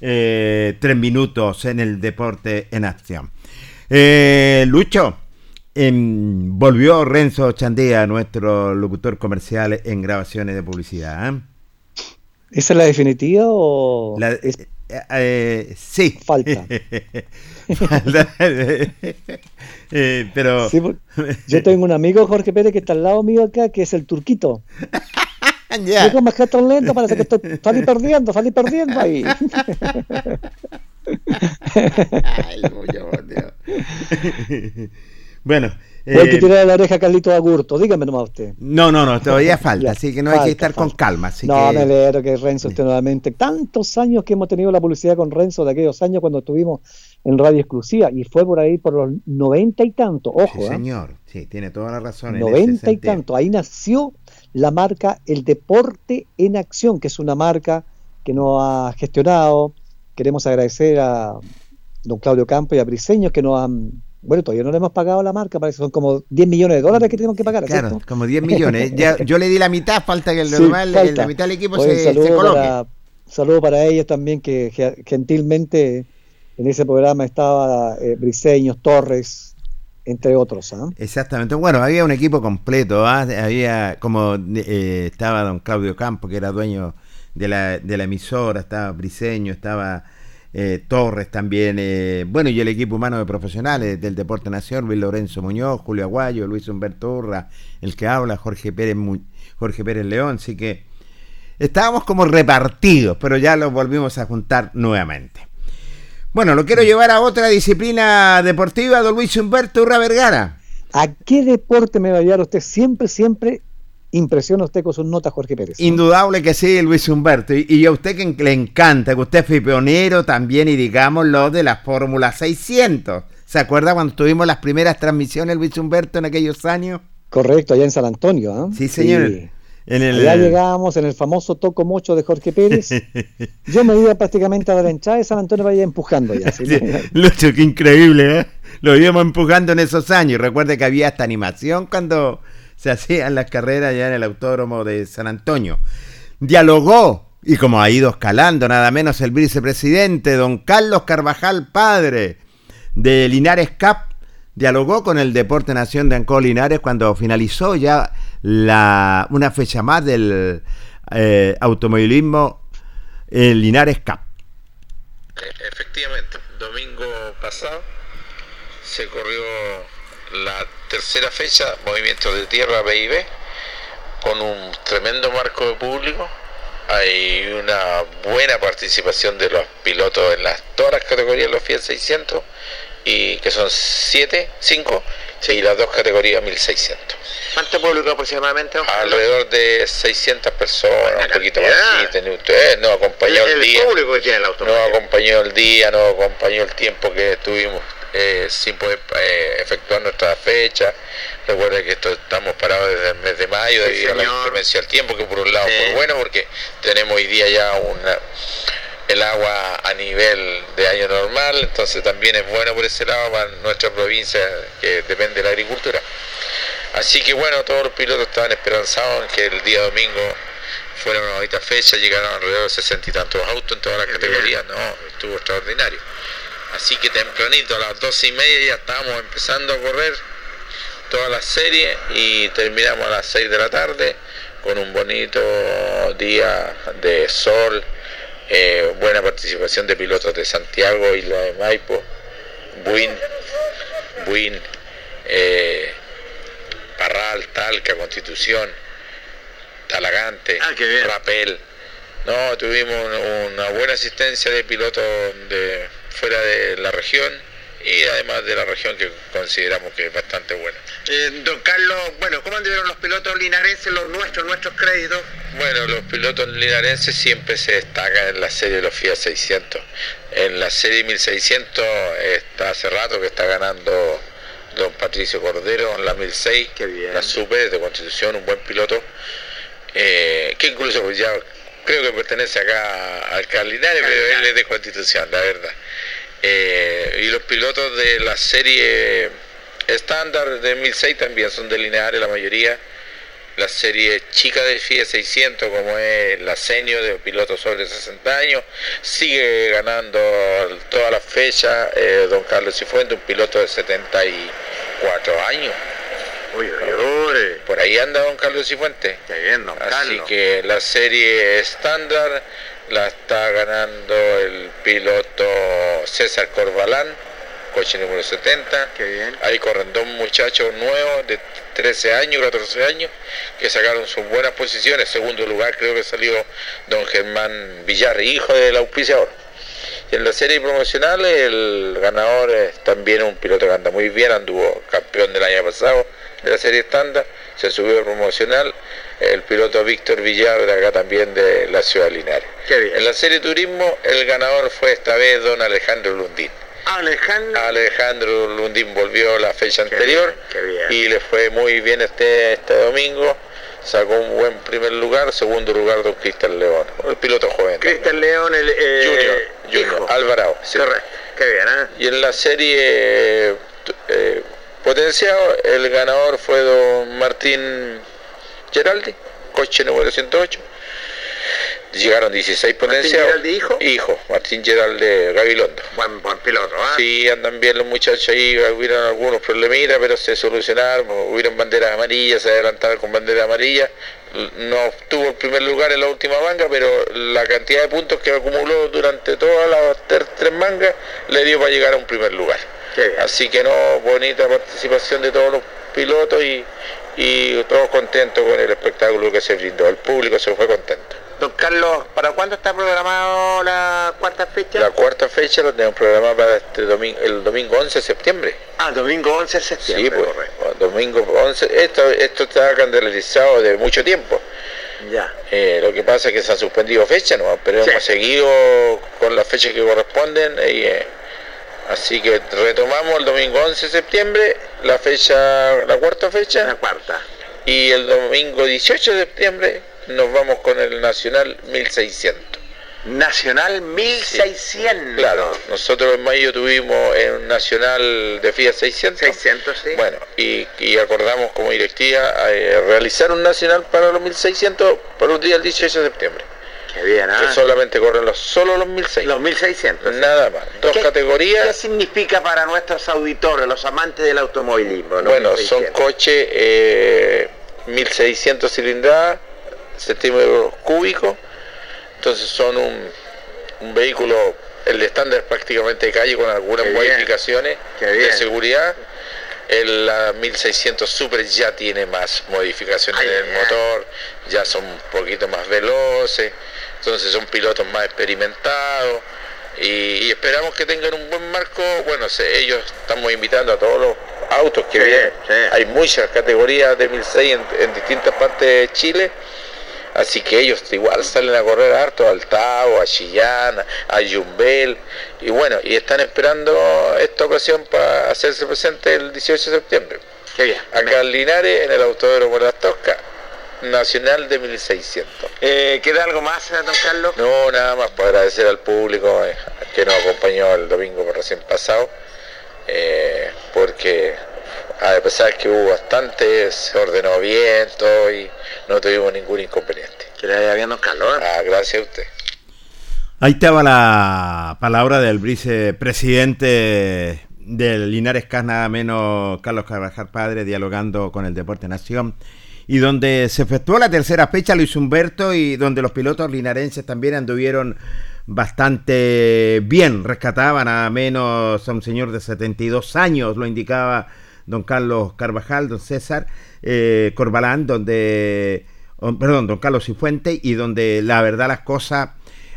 eh, 3 minutos en el deporte en acción. Eh, Lucho, em, volvió Renzo Chandía, nuestro locutor comercial en grabaciones de publicidad. ¿eh? ¿Esa es la definitiva o La- es- eh, sí. Falta. Falta. Eh, pero Sí, por- yo tengo un amigo, Jorge Pérez, que está al lado mío acá, que es el turquito. Ya. Yo con más que tan lento, parece que estoy, salí perdiendo, salí perdiendo ahí. Ay, bueno, Voy a eh, tirar la oreja a Carlito Agurto, dígame nomás usted. no, no, no, todavía falta, Ya, así que no hay que falta, estar con calma. Así no, que, me alegro que Renzo esté nuevamente. Tantos años que hemos tenido la publicidad con Renzo de aquellos años cuando estuvimos en radio exclusiva y fue por ahí por los noventa y tanto, ojo, sí, ¿eh? señor, sí, tiene toda la razón. noventa y tanto. Ahí nació la marca El Deporte en Acción, que es una marca que nos ha gestionado. Queremos agradecer a don Claudio Campo y a Briseños que nos han. Bueno, todavía no le hemos pagado la marca, parece que son como 10 millones de dólares que tenemos que pagar, Claro, ¿cierto? como 10 millones. Ya, yo le di la mitad, falta que el Sí, normal, falta. la mitad del equipo se, se coloque. para, saludo para ellos también, que ge- gentilmente en ese programa estaba eh, Briseños, Torres, entre otros. ¿ah? Exactamente. Bueno, había un equipo completo. ¿ah? Había como eh, estaba don Claudio Campo, que era dueño de la, de la emisora, estaba Briseño, estaba eh, Torres también. eh, bueno, y el equipo humano de profesionales del Deporte Nacional, Luis Lorenzo Muñoz, Julio Aguayo, Luis Humberto Urra, el que habla, Jorge Pérez, Jorge Pérez León. Así que estábamos como repartidos, pero ya los volvimos a juntar nuevamente. Bueno, lo quiero llevar a otra disciplina deportiva, don Luis Humberto Urra Vergara. ¿A qué deporte me va a llevar usted? Siempre, siempre impresiona usted con sus notas, Jorge Pérez. Indudable que sí, Luis Humberto. Y, y a usted que le encanta, que usted fue pionero también, y digamos lo de la Fórmula 600. ¿Se acuerda cuando tuvimos las primeras transmisiones, Luis Humberto, en aquellos años? Correcto, allá en San Antonio. ¿ah? Sí, señor. Sí. En el, Allá llegábamos en el famoso toco mocho de Jorge Pérez. Yo me iba prácticamente a dar entrada y San Antonio vaya empujando ya. ¿sí? Sí, Lucho, qué increíble, ¿eh? Lo íbamos empujando en esos años. Recuerde que había esta animación cuando se hacían las carreras allá en el autódromo de San Antonio. Dialogó, y como ha ido escalando, nada menos el vicepresidente, don Carlos Carvajal, padre de Linares Cap, dialogó con el Deporte Nación de Ancó Linares cuando finalizó ya la, una fecha más del eh, automovilismo eh, Linares Cap. Efectivamente, domingo pasado se corrió la tercera fecha, Movimiento de Tierra BIB, con un tremendo marco de público. Hay una buena participación de los pilotos en las, todas las categorías, los Fiat 600, y que son 7, 5, y las dos categorías 1600. ¿Cuánto público aproximadamente? Alrededor de 600 personas, un poquito más. Usted, nos acompañó el, día. público que tiene el automóvil. Nos acompañó el día, nos acompañó el tiempo que estuvimos eh, sin poder eh, efectuar nuestra fecha. Recuerden que esto, estamos parados desde el mes de mayo Sí, debido a la inclemencia del tiempo, que por un lado Sí. fue bueno porque tenemos hoy día ya una, el agua a nivel de año normal, entonces también es bueno por ese lado para nuestra provincia que depende de la agricultura. Así que bueno, todos los pilotos estaban esperanzados en que el día domingo Fueron una bonita fecha, llegaron alrededor de sesenta y tantos autos en todas las categorías, no, estuvo extraordinario. Así que tempranito, a las doce y media ya estábamos empezando a correr toda la serie y terminamos a las 6 de la tarde con un bonito día de sol, eh, buena participación de pilotos de Santiago, Isla de Maipo, Buin, Buin, eh, Parral, Talca, Constitución, Talagante, Rapel. No, tuvimos una buena asistencia de pilotos de fuera de la región y además de la región que consideramos que es bastante buena. Eh, don Carlos, bueno, ¿cómo anduvieron los pilotos linarenses, los nuestros, nuestros créditos? Bueno, los pilotos linarenses siempre se destacan en la serie de los FIA 600. En la serie 1600 está hace rato que está ganando don Patricio Cordero en la 1006, la Super de Constitución, un buen piloto, eh, que incluso ya creo que pertenece acá al Carlinares, pero él es de Constitución, la verdad. Eh, y los pilotos de la serie estándar de 1006 también son de Linares la mayoría. La serie chica de FIA 600 como es la senior de pilotos sobre 60 años sigue ganando todas las fechas eh, don Carlos Cifuente, un piloto de 74 años. Por ahí anda don Carlos Cifuente. Así que la serie estándar la está ganando el piloto César Corbalán, coche número 70. Ahí corren dos muchachos nuevos de 13 años, 14 años, que sacaron sus buenas posiciones. Segundo lugar creo que salió don Germán Villar, hijo del auspiciador. Y en la serie promocional el ganador es también un piloto que anda muy bien, anduvo campeón del año pasado de la serie estándar, se subió promocional el piloto Víctor Villar de acá también de la ciudad de Linares. En la serie turismo el ganador fue esta vez don Alejandro Lundín. Alejandro. Alejandro Lundín volvió la fecha anterior y le fue muy bien este, este domingo. Sacó un buen primer lugar, segundo lugar don Cristian León, el piloto joven. Cristian León, el eh, Junior, Junior Alvarado. Qué bien, ¿eh? Y en la serie eh, potenciado, el ganador fue don Martín Geraldi, coche número 108. Llegaron 16 potenciados. ¿Martín hijo? Hijo, Martín Geraldi Gabilondo. Buen, buen piloto, ¿ah? Sí, andan bien los muchachos ahí, hubieron algunos problemitas, pero se solucionaron, hubieron banderas amarillas, se adelantaron con banderas amarillas. No obtuvo el primer lugar en la última manga, pero la cantidad de puntos que acumuló durante todas las tres mangas le dio para llegar a un primer lugar. Así que no, bonita participación de todos los pilotos y, y todos contentos con el espectáculo que se brindó. El público se fue contento. Don Carlos, ¿para cuándo está programado la cuarta fecha? La cuarta fecha lo tenemos programada para este domingo, el domingo 11 de septiembre. Ah, domingo 11 de septiembre. Sí, pues, domingo 11. Esto, esto está candelizado de mucho tiempo. Ya. Eh, lo que pasa es que se han suspendido fechas, ¿no? pero hemos seguido con las fechas que corresponden. Y, eh, así que retomamos el domingo 11 de septiembre, la fecha, la cuarta fecha. La cuarta. Y el domingo 18 de septiembre nos vamos con el Nacional 1600. Nacional 1600. claro, nosotros en mayo tuvimos un Nacional de FIA 600. 600, sí. Bueno, y, acordamos como directiva eh, realizar un Nacional para los 1600 por un día el 18 de septiembre. Qué bien, Que solamente corren los, solo los 1600. Los 1600. Nada más. Dos categorías. ¿Qué significa para nuestros auditores, los amantes del automovilismo? Bueno, son coches eh, 1600 cilindradas centímetros cúbicos, entonces son un, un vehículo, el estándar prácticamente de calle con algunas modificaciones de seguridad. El la 1600 Super ya tiene más modificaciones en el motor, ya son un poquito más veloces, entonces son pilotos más experimentados y, esperamos que tengan un buen marco. Bueno, ellos estamos invitando a todos los autos que vienen. Hay muchas categorías de 1006 en, en distintas partes de Chile Así que ellos igual salen a correr harto al Tao, a Chillán, a Yumbel, y bueno, y están esperando esta ocasión para hacerse presente el 18 de septiembre. Qué bien. Acá en Linares, en el Autódromo de las Toscas, Nacional de 1600. Eh, ¿Queda algo más, don Carlos? No, nada más para agradecer al público eh, que nos acompañó el domingo por recién pasado, eh, porque a pesar que hubo bastante, se ordenó bien todo y no tuvimos ningún inconveniente. Que le haya bien calor. Ah, gracias a usted. Ahí estaba la palabra del vicepresidente del Linares Cas, nada menos Carlos Carvajal Padre, dialogando con el Deporte Nación. Y donde se efectuó la tercera fecha, Luis Humberto, y donde los pilotos linarenses también anduvieron bastante bien. Rescataba nada menos a un señor de 72 años, lo indicaba don Carlos Carvajal, don César eh, Corbalán, donde, perdón, don Carlos Cifuente, y donde la verdad las cosas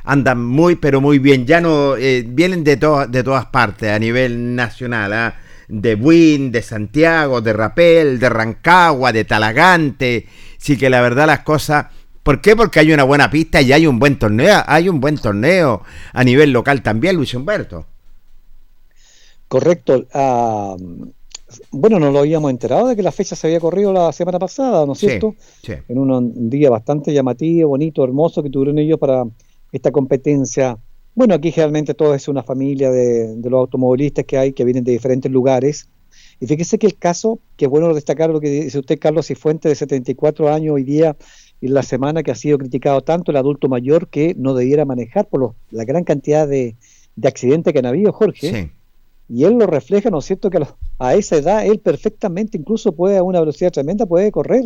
andan muy, pero muy bien. Ya no, eh, vienen de, de todas partes a nivel nacional, ¿ah? De Buin, de Santiago, de Rapel, de Rancagua, de Talagante. Sí que la verdad las cosas... ¿Por qué? Porque hay una buena pista y hay un buen torneo, hay un buen torneo a nivel local también, Luis Humberto. Correcto. Ah, bueno, nos lo habíamos enterado de que la fecha se había corrido la semana pasada, ¿no es cierto? Sí. En un día bastante llamativo, bonito, hermoso que tuvieron ellos para esta competencia. Bueno, aquí generalmente todo es una familia de, los automovilistas que hay, que vienen de diferentes lugares. Y fíjese que el caso, que es bueno destacar lo que dice usted, Carlos Cifuente, de 74 años hoy día, y la semana que ha sido criticado tanto el adulto mayor que no debiera manejar por la gran cantidad de, accidentes que han habido, Jorge. Y él lo refleja, ¿no es cierto?, que a, esa edad él perfectamente, incluso puede a una velocidad tremenda, puede correr.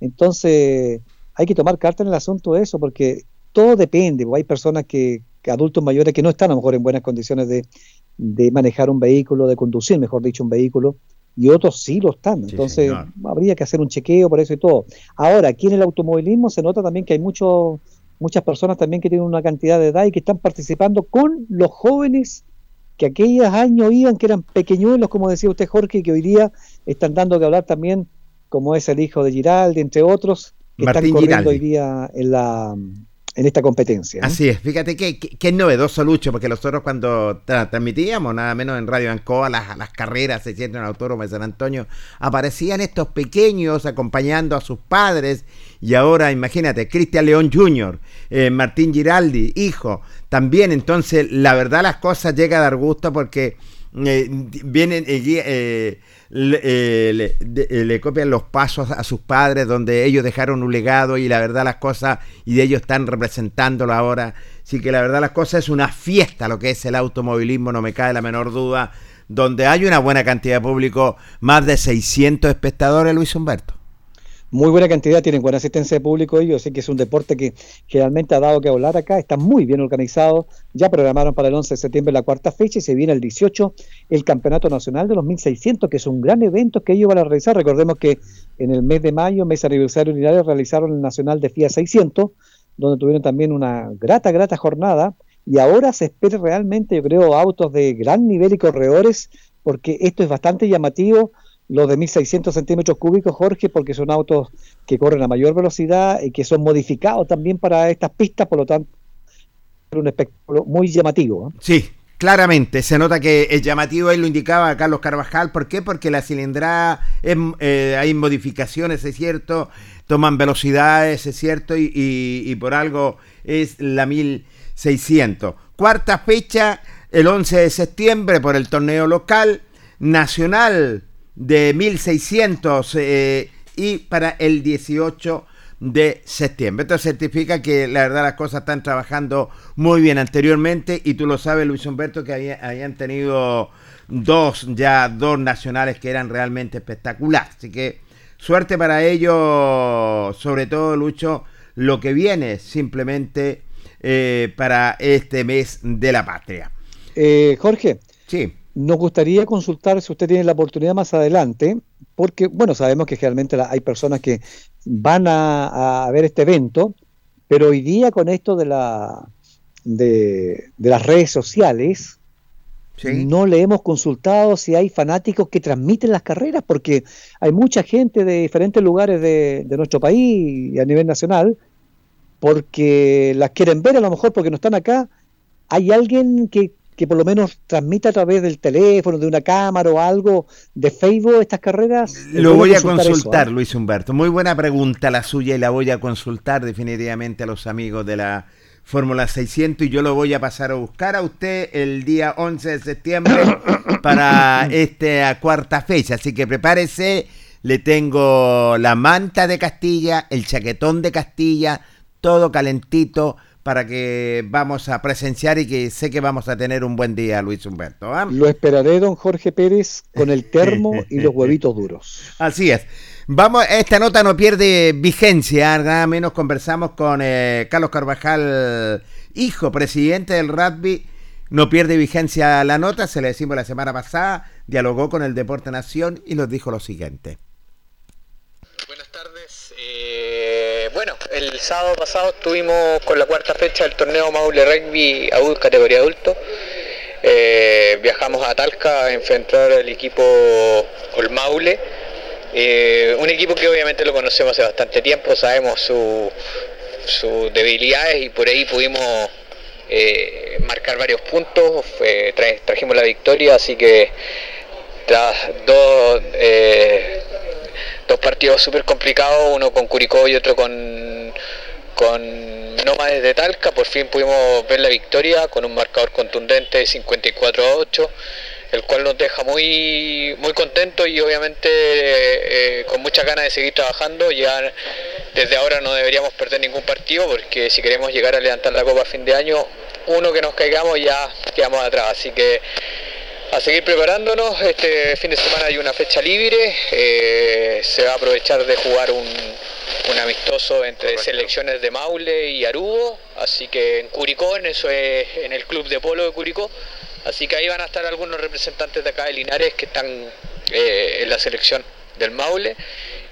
Entonces, hay que tomar carta en el asunto de eso, porque todo depende, hay personas que, adultos mayores que no están a lo mejor en buenas condiciones de, manejar un vehículo, de conducir, mejor dicho, un vehículo, y otros sí lo están. Entonces, habría que hacer un chequeo por eso y todo. Ahora, aquí en el automovilismo se nota también que hay muchos muchas personas también que tienen una cantidad de edad y que están participando con los jóvenes que aquellos años iban, que eran pequeñuelos, como decía usted Jorge, que hoy día están dando que hablar también, como es el hijo de Giraldi, entre otros, que están corriendo hoy día en la, en esta competencia. Así es, fíjate que, que, es novedoso, Lucho, porque nosotros cuando transmitíamos, nada menos en Radio Ancoa, las, las carreras, se sienten en de San Antonio, aparecían estos pequeños acompañando a sus padres, y ahora imagínate, Cristian León Jr., eh, Martín Giraldi, hijo, también, entonces la verdad las cosas llegan a dar gusto porque eh, vienen... Eh, eh, eh, le, copian los pasos a sus padres donde ellos dejaron un legado y la verdad las cosas y de ellos están representándolo ahora. Así que la verdad las cosas es una fiesta lo que es el automovilismo, no me cae la menor duda, donde hay una buena cantidad de público, más de 600 espectadores, Luis Humberto muy buena cantidad, tienen buena asistencia de público ellos, así que es un deporte que generalmente ha dado que hablar acá, está muy bien organizado, ya programaron para el 11 de septiembre la cuarta fecha y se viene el 18 el Campeonato Nacional de los 1600, que es un gran evento que ellos van a realizar, recordemos que en el mes de mayo, mes aniversario unitario, realizaron el Nacional de FIA 600, donde tuvieron también una grata, grata jornada, y ahora se espera realmente, yo creo, autos de gran nivel y corredores, porque esto es bastante llamativo, los de 1600 centímetros cúbicos, Jorge, porque son autos que corren a mayor velocidad y que son modificados también para estas pistas, por lo tanto, un espectáculo muy llamativo. Sí, claramente, se nota que es llamativo, él lo indicaba Carlos Carvajal, ¿por qué? Porque la cilindrada, eh, hay modificaciones, es cierto, toman velocidades, es cierto, y, y por algo es la 1600. Cuarta fecha, el 11 de septiembre, por el torneo local, nacional de 1600 eh, y para el 18 de septiembre. Esto certifica que la verdad las cosas están trabajando muy bien anteriormente y tú lo sabes Luis Humberto que había, habían tenido dos ya dos nacionales que eran realmente espectaculares. Así que suerte para ellos, sobre todo Lucho, lo que viene simplemente eh, para este mes de la patria. Eh, Jorge. Sí. Nos gustaría consultar si usted tiene la oportunidad más adelante, porque, bueno, sabemos que generalmente hay personas que van a, ver este evento, pero hoy día con esto de, la, de, las redes sociales, no le hemos consultado si hay fanáticos que transmiten las carreras, porque hay mucha gente de diferentes lugares de, de nuestro país y a nivel nacional, porque las quieren ver a lo mejor porque no están acá. ¿Hay alguien que que por lo menos transmita a través del teléfono, de una cámara o algo de Facebook estas carreras? Lo voy a consultar, ¿eh? Luis Humberto. Muy buena pregunta la suya y la voy a consultar definitivamente a los amigos de la Fórmula 600 y yo lo voy a pasar a buscar a usted el día 11 de septiembre para esta cuarta fecha. Así que prepárese, le tengo la manta de Castilla, el chaquetón de Castilla, todo calentito para que vamos a presenciar y que sé que vamos a tener un buen día, Luis Humberto. ¿ah? Lo esperaré, don Jorge Pérez, con el termo y los huevitos duros. Así es. Vamos, esta nota no pierde vigencia, nada menos conversamos con eh, Carlos Carvajal, hijo, presidente del rugby. No pierde vigencia la nota, se le decimos la semana pasada, dialogó con el Deporte Nación y nos dijo lo siguiente. Buenas tardes. Eh, el sábado pasado estuvimos con la cuarta fecha del torneo Maule Rugby Adult, categoría adulto. Eh, viajamos a Talca a enfrentar al equipo Maule. Eh, un equipo que obviamente lo conocemos hace bastante tiempo, sabemos sus su debilidades y por ahí pudimos eh, marcar varios puntos, trajimos la victoria, así que tras dos, eh, dos partidos súper complicados, uno con Curicó y otro con, con Nómades de Talca, por fin pudimos ver la victoria con un marcador contundente de 54 a 8 el cual nos deja muy, muy contentos y obviamente eh, con muchas ganas de seguir trabajando. Ya desde ahora no deberíamos perder ningún partido porque si queremos llegar a levantar la copa a fin de año, uno que nos caigamos ya quedamos atrás. Así que a seguir preparándonos. Este fin de semana hay una fecha libre. Eh, se va a aprovechar de jugar un, un amistoso entre selecciones de Maule y Arubo. Así que en Curicó, en eso es en el club de polo de Curicó. Así que ahí van a estar algunos representantes de acá de Linares que están eh, en la selección del Maule.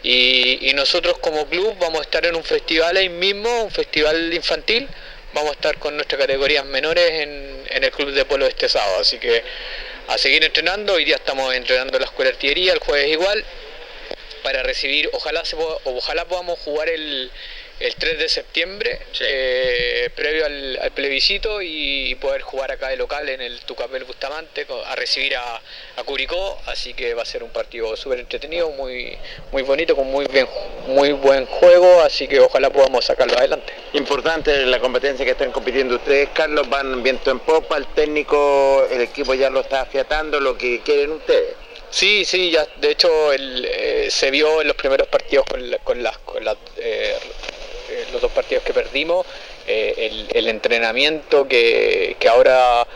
Y, nosotros como club vamos a estar en un festival ahí mismo, un festival infantil. Vamos a estar con nuestras categorías menores en, el club de polo este sábado. Así que a seguir entrenando. Hoy día estamos entrenando en la escuela de artillería, el jueves igual, para recibir, ojalá, se, ojalá podamos jugar el, el 3 de septiembre, eh, previo al, plebiscito y, poder jugar acá de local en el Tucapel Bustamante a recibir a, Curicó, así que va a ser un partido súper entretenido, muy, muy bonito, con muy, bien, muy buen juego, así que ojalá podamos sacarlo adelante. Importante la competencia que están compitiendo ustedes, Carlos, van viento en popa, el técnico, el equipo ya lo está afiatando, lo que quieren ustedes. Sí, sí, ya de hecho eh, se vio en los primeros partidos con, las, con eh, eh, los dos partidos que perdimos, eh, el, entrenamiento que, ahora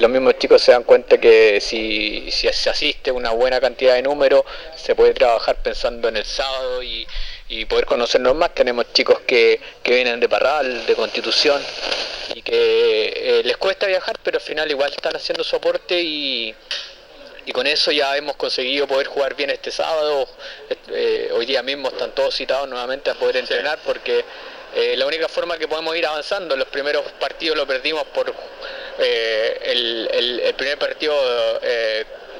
los mismos chicos se dan cuenta que si, si se asiste una buena cantidad de números, se puede trabajar pensando en el sábado y, poder conocernos más. Tenemos chicos que, vienen de Parral, de Constitución, y que eh, les cuesta viajar, pero al final igual están haciendo su aporte y, y con eso ya hemos conseguido poder jugar bien este sábado. Eh, hoy día mismo están todos citados nuevamente a poder entrenar porque eh, la única forma que podemos ir avanzando, los primeros partidos lo perdimos por eh, el, primer partido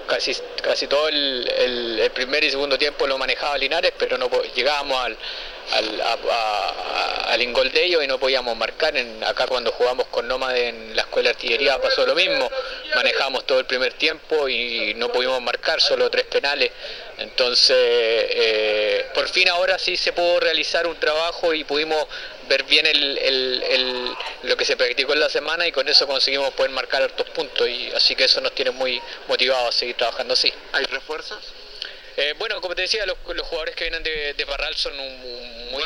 casi, casi todo el, primer y segundo tiempo lo manejaba Linares, pero no llegábamos al, al, al y no podíamos marcar. En, acá cuando jugamos con Nómade en la escuela de artillería pasó lo mismo. Manejamos todo el primer tiempo y no pudimos marcar, solo tres penales. Entonces, eh, por fin ahora sí se pudo realizar un trabajo y pudimos ver bien el, lo que se practicó en la semana y con eso conseguimos poder marcar hartos puntos. Y así que eso nos tiene muy motivados a seguir trabajando así. ¿Hay refuerzos? Eh, bueno, como te decía, los, jugadores que vienen de, Parral son muy,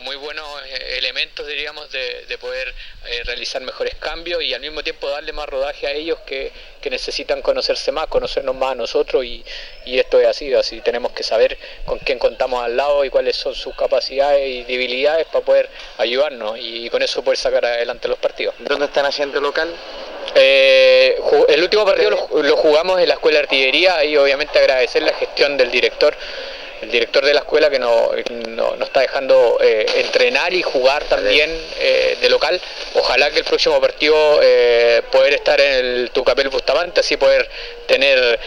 muy buenos eh, elementos, diríamos, de, poder eh, realizar mejores cambios y al mismo tiempo darle más rodaje a ellos que, necesitan conocerse más, conocernos más a nosotros y, esto es así, así tenemos que saber con quién contamos al lado y cuáles son sus capacidades y debilidades para poder ayudarnos y, con eso poder sacar adelante los partidos. ¿Dónde están haciendo local? Eh, el último partido lo, jugamos en la escuela de artillería y obviamente agradecer la gestión del director, el director de la escuela que nos no, está dejando eh, entrenar y jugar también eh, de local. Ojalá que el próximo partido poder estar en el Tucapel Bustamante, así poder tener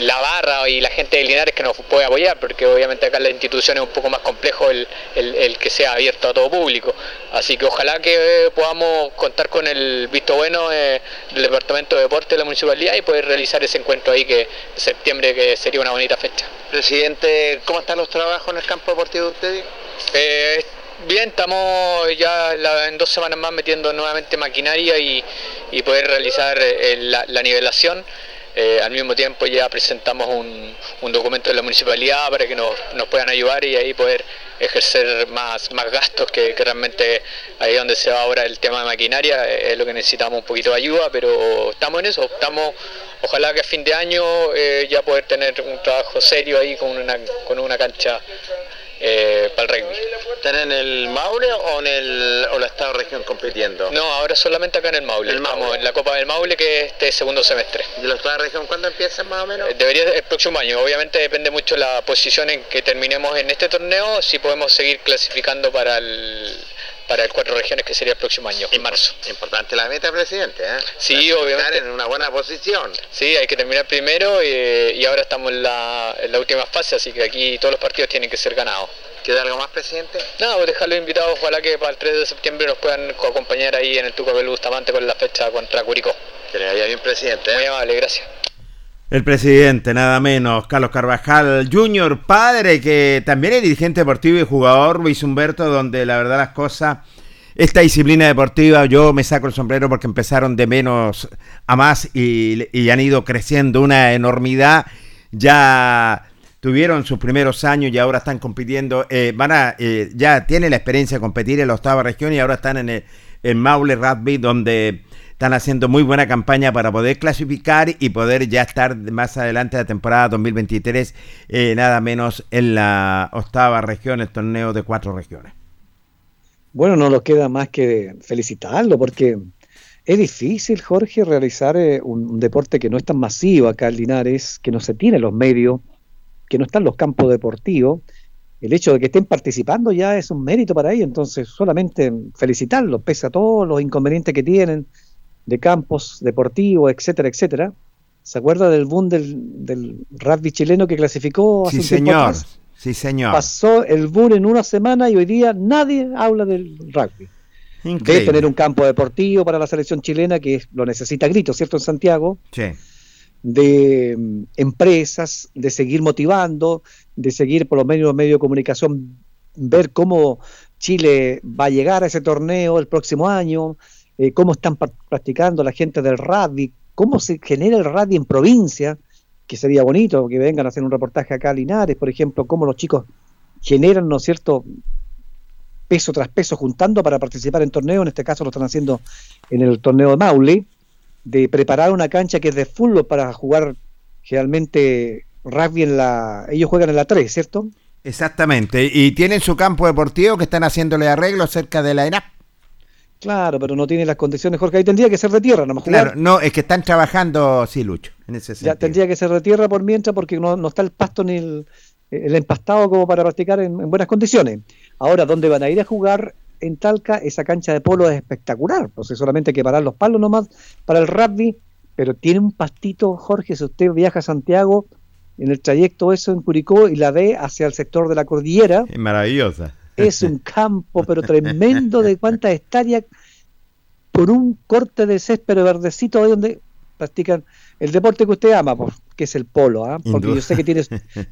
la barra y la gente de Linares que nos puede apoyar, porque obviamente acá en la institución es un poco más complejo el, el que sea abierto a todo público. Así que ojalá que podamos contar con el visto bueno eh, del Departamento de Deporte de la Municipalidad y poder realizar ese encuentro ahí que en septiembre que sería una bonita fecha. Presidente, ¿cómo están los trabajos en el campo deportivo de ustedes? Eh, bien, estamos ya en dos semanas más metiendo nuevamente maquinaria y, poder realizar eh, la, nivelación. Eh, al mismo tiempo ya presentamos un, un documento de la municipalidad para que nos, nos puedan ayudar y ahí poder ejercer más, más gastos, que, realmente ahí donde se va ahora el tema de maquinaria, eh, es lo que necesitamos un poquito de ayuda, pero estamos en eso, estamos, ojalá que a fin de año eh, ya poder tener un trabajo serio ahí con una, con una cancha eh, para el rugby. ¿Están en el Maule o en el o la Estado Región compitiendo? No, ahora solamente acá en el Maule. El Estamos Maule. en la Copa del Maule que es este segundo semestre. ¿Y la Estado Región cuándo empiezan más o menos? Eh, Debería el próximo año. Obviamente depende mucho la posición en que terminemos en este torneo, si podemos seguir clasificando para el para el cuatro regiones que sería el próximo año, en marzo. Importante la meta, presidente. ¿eh? Sí, obviamente. Estar en una buena posición. Sí, hay que terminar primero y, y ahora estamos en la, en la última fase, así que aquí todos los partidos tienen que ser ganados. ¿Queda algo más, presidente? No, pues dejarlos invitados, ojalá que para el 3 de septiembre nos puedan acompañar ahí en el Tuca Belú Bustamante con la fecha contra Curicó. Que le vaya bien, presidente. ¿eh? Muy amable, gracias. El presidente, nada menos, Carlos Carvajal Jr., padre, que también es dirigente deportivo y jugador, Luis Humberto, donde la verdad las cosas, esta disciplina deportiva, yo me saco el sombrero porque empezaron de menos a más y, y han ido creciendo una enormidad. Ya tuvieron sus primeros años y ahora están compitiendo, eh, van a, eh, ya tienen la experiencia de competir en la octava región y ahora están en el en Maule Rugby, donde están haciendo muy buena campaña para poder clasificar y poder ya estar más adelante de la temporada 2023, eh, nada menos en la octava región, el torneo de cuatro regiones. Bueno, no nos queda más que felicitarlo porque es difícil, Jorge, realizar eh, un, deporte que no es tan masivo acá en Linares, que no se tiene los medios, que no están los campos deportivos. El hecho de que estén participando ya es un mérito para ellos, entonces solamente felicitarlos, pese a todos los inconvenientes que tienen de campos deportivos, etcétera, etcétera. ¿Se acuerda del boom del, del rugby chileno que clasificó hace Sí, un tiempo señor. atrás? Sí, señor. Pasó el boom en una semana y hoy día nadie habla del rugby. De Increíble. tener un campo deportivo para la selección chilena que lo necesita a gritos, ¿cierto? En Santiago, Sí. de mm, empresas, de seguir motivando, de seguir por lo menos los medios de comunicación, ver cómo Chile va a llegar a ese torneo el próximo año, eh, cómo están practicando la gente del rugby, cómo se genera el rugby en provincia, que sería bonito que vengan a hacer un reportaje acá a Linares, por ejemplo, cómo los chicos generan, ¿no es cierto?, peso tras peso juntando para participar en torneos, en este caso lo están haciendo en el torneo de Maule, de preparar una cancha que es de fútbol para jugar generalmente rugby en la... Ellos juegan en la 3, ¿cierto? Exactamente. Y tienen su campo deportivo que están haciéndole arreglos cerca de la ENAP. Claro, pero no tiene las condiciones, Jorge. Ahí tendría que ser de tierra, no más Claro, no, es que están trabajando, sí, Lucho, en ese Ya sentido. tendría que ser de tierra por mientras porque no, no está el pasto ni el, el empastado como para practicar en, en buenas condiciones. Ahora, ¿dónde van a ir a jugar en Talca? Esa cancha de polo es espectacular. Pues solamente hay que parar los palos nomás para el rugby, pero tiene un pastito, Jorge, si usted viaja a Santiago en el trayecto eso en Curicó y la ve hacia el sector de la cordillera, Es maravillosa. Es un campo, pero tremendo de cuántas hectáreas por un corte de césped verdecito ahí donde practican el deporte que usted ama, pues, que es el polo, ¿ah? porque yo sé que tiene,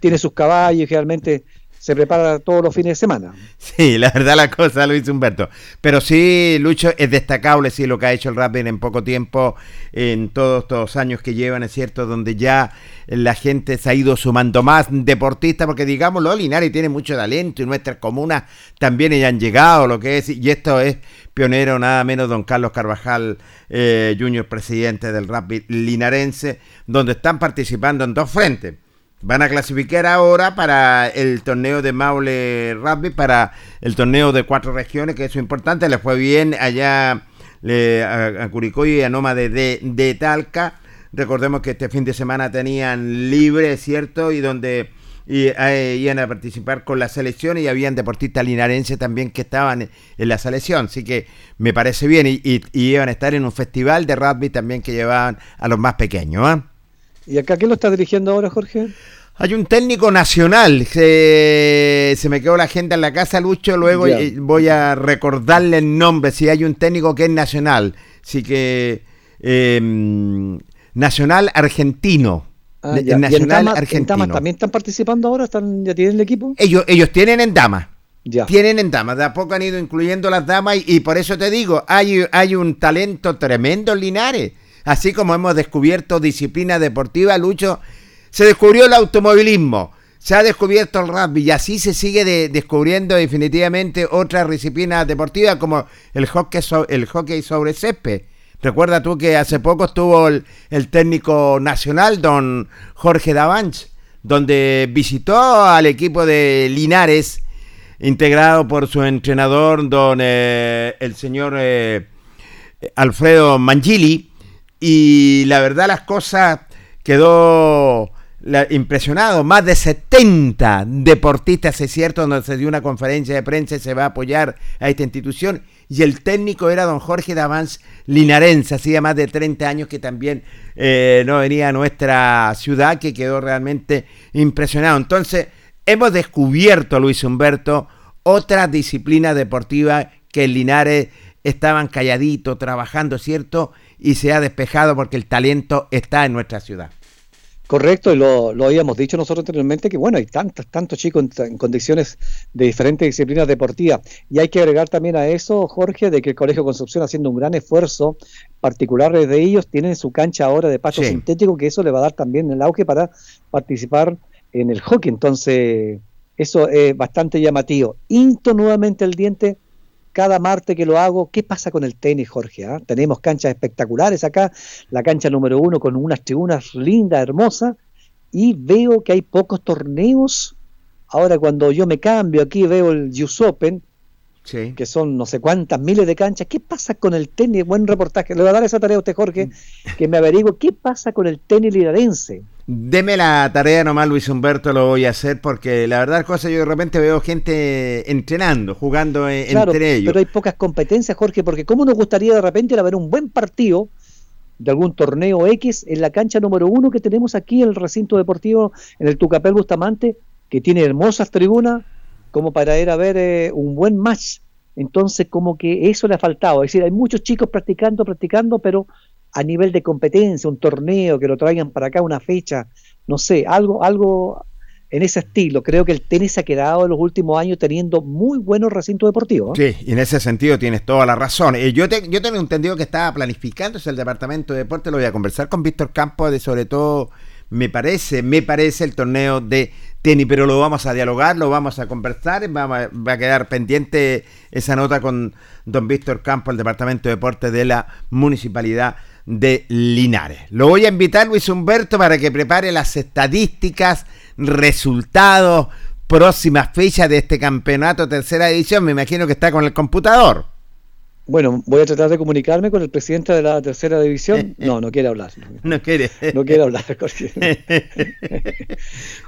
tiene sus caballos y generalmente se prepara todos los fines de semana. Sí, la verdad la cosa, Luis Humberto. Pero sí, Lucho, es destacable sí lo que ha hecho el rugby en poco tiempo, en todos estos años que llevan, es cierto, donde ya la gente se ha ido sumando más deportistas, porque digámoslo, Linares tiene mucho talento y nuestras comunas también ya han llegado, lo que es, y esto es pionero nada menos don Carlos Carvajal eh, Junior, presidente del rugby linarense, donde están participando en dos frentes. Van a clasificar ahora para el torneo de Maule Rugby, para el torneo de cuatro regiones, que eso es importante. Les fue bien allá a, a Curicó y a Noma de, de, Talca. Recordemos que este fin de semana tenían libre, ¿cierto? Y donde eh, iban a participar con la selección y habían deportistas linarenses también que estaban en la selección. Así que me parece bien. Y iban a estar en un festival de rugby también que llevaban a los más pequeños. ¿ah? ¿Y acá quién lo está dirigiendo ahora, Jorge? Hay un técnico nacional. Se, se me quedó la agenda en la casa, Lucho. Luego eh, voy a recordarle el nombre. Si hay un técnico que es nacional. Así que. eh, nacional argentino. Ah, Ne- ya. ¿Y en Nacional en argentino. También están participando ahora? ¿Están, ¿Ya tienen el equipo? Ellos, ellos tienen en damas. Ya. Tienen en damas. De a poco han ido incluyendo las damas. Y, y por eso te digo, hay, hay un talento tremendo en Linares. Así como hemos descubierto disciplina deportiva, Lucho, se descubrió el automovilismo, se ha descubierto el rugby y así se sigue de- descubriendo definitivamente otras disciplinas deportivas como el hockey, el hockey sobre césped. Recuerda tú que hace poco estuvo el, el técnico nacional, don Jorge Davanch, donde visitó al equipo de Linares, integrado por su entrenador, don eh, el señor eh, Alfredo Mangili, y la verdad las cosas quedó impresionado, más de 70 deportistas, es cierto, donde se dio una conferencia de prensa y se va a apoyar a esta institución, y el técnico era don Jorge Davans Linarense, hacía más de 30 años que también eh, no venía a nuestra ciudad, que quedó realmente impresionado. Entonces, hemos descubierto, Luis Humberto, otra disciplina deportiva que en Linares estaban calladitos, trabajando, ¿cierto? Y se ha despejado porque el talento está en nuestra ciudad. Correcto, y lo, lo habíamos dicho nosotros anteriormente que bueno, hay tantos, tantos chicos en, en condiciones de diferentes disciplinas deportivas. Y hay que agregar también a eso, Jorge, de que el Colegio Concepción haciendo un gran esfuerzo, particulares de ellos, tienen su cancha ahora de pasto Sí. sintético, que eso le va a dar también el auge para participar en el hockey. Entonces, eso es bastante llamativo. Into nuevamente el diente cada martes que lo hago, ¿qué pasa con el tenis, Jorge? ah? Tenemos canchas espectaculares acá, la cancha número uno con unas tribunas lindas, hermosas, y veo que hay pocos torneos. Ahora cuando yo me cambio aquí veo el US Open, Sí. que son no sé cuántas miles de canchas. ¿Qué pasa con el tenis? Buen reportaje. Le voy a dar esa tarea a usted, Jorge, que me averigüe qué pasa con el tenis linarense. Deme la tarea nomás, Luis Humberto, lo voy a hacer porque la verdad, cosa yo de repente veo gente entrenando, jugando eh, Claro, entre ellos. pero hay pocas competencias, Jorge, porque ¿cómo nos gustaría de repente ver un buen partido de algún torneo X en la cancha número uno que tenemos aquí en el recinto deportivo, en el Tucapel Bustamante, que tiene hermosas tribunas, como para ir a ver eh, un buen match. Entonces, como que eso le ha faltado. Es decir, hay muchos chicos practicando, practicando, pero a nivel de competencia, un torneo, que lo traigan para acá, una fecha, no sé, algo, algo en ese estilo. Creo que el tenis ha quedado en los últimos años teniendo muy buenos recintos deportivos. ¿eh? Sí, y en ese sentido tienes toda la razón. Eh, yo, yo tengo entendido que estaba planificándose el departamento de deporte, lo voy a conversar con Víctor Campos de sobre todo, me parece, me parece el torneo de tenis, pero lo vamos a dialogar, lo vamos a conversar, vamos a- va a quedar pendiente esa nota con don Víctor Campos, el departamento de deporte de la municipalidad de Linares. Lo voy a invitar, Luis Humberto, para que prepare las estadísticas, resultados, próximas fechas de este campeonato tercera edición. Me imagino que está con el computador. Bueno, voy a tratar de comunicarme con el presidente de la tercera división. No, no quiere hablar. No quiere. No quiere hablar, Jorge.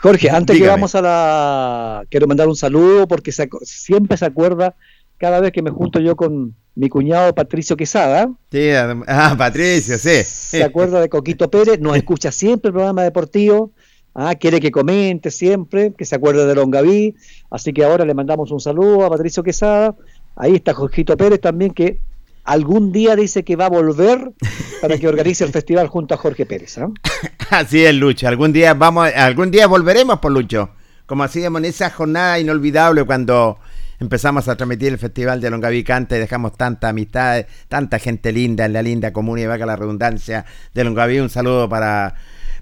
Jorge, antes que vamos a la... Quiero mandar un saludo porque se siempre se acuerda cada vez que me junto yo con mi cuñado Patricio Quesada. Sí, ah, Patricio, sí. Se acuerda de Coquito Pérez, nos escucha siempre el programa deportivo. Ah, quiere que comente siempre, que se acuerde de Longaví. Así que ahora le mandamos un saludo a Patricio Quesada. Ahí está Jorgito Pérez también, que algún día dice que va a volver para que organice el festival junto a Jorge Pérez. ¿ah? Así es, Lucho. Algún día vamos, algún día volveremos por Lucho. Como hacíamos en esa jornada inolvidable cuando empezamos a transmitir el Festival de Longaví Canta y dejamos tanta amistad, tanta gente linda en la linda comuna y vaca la redundancia de Longaví. Un saludo para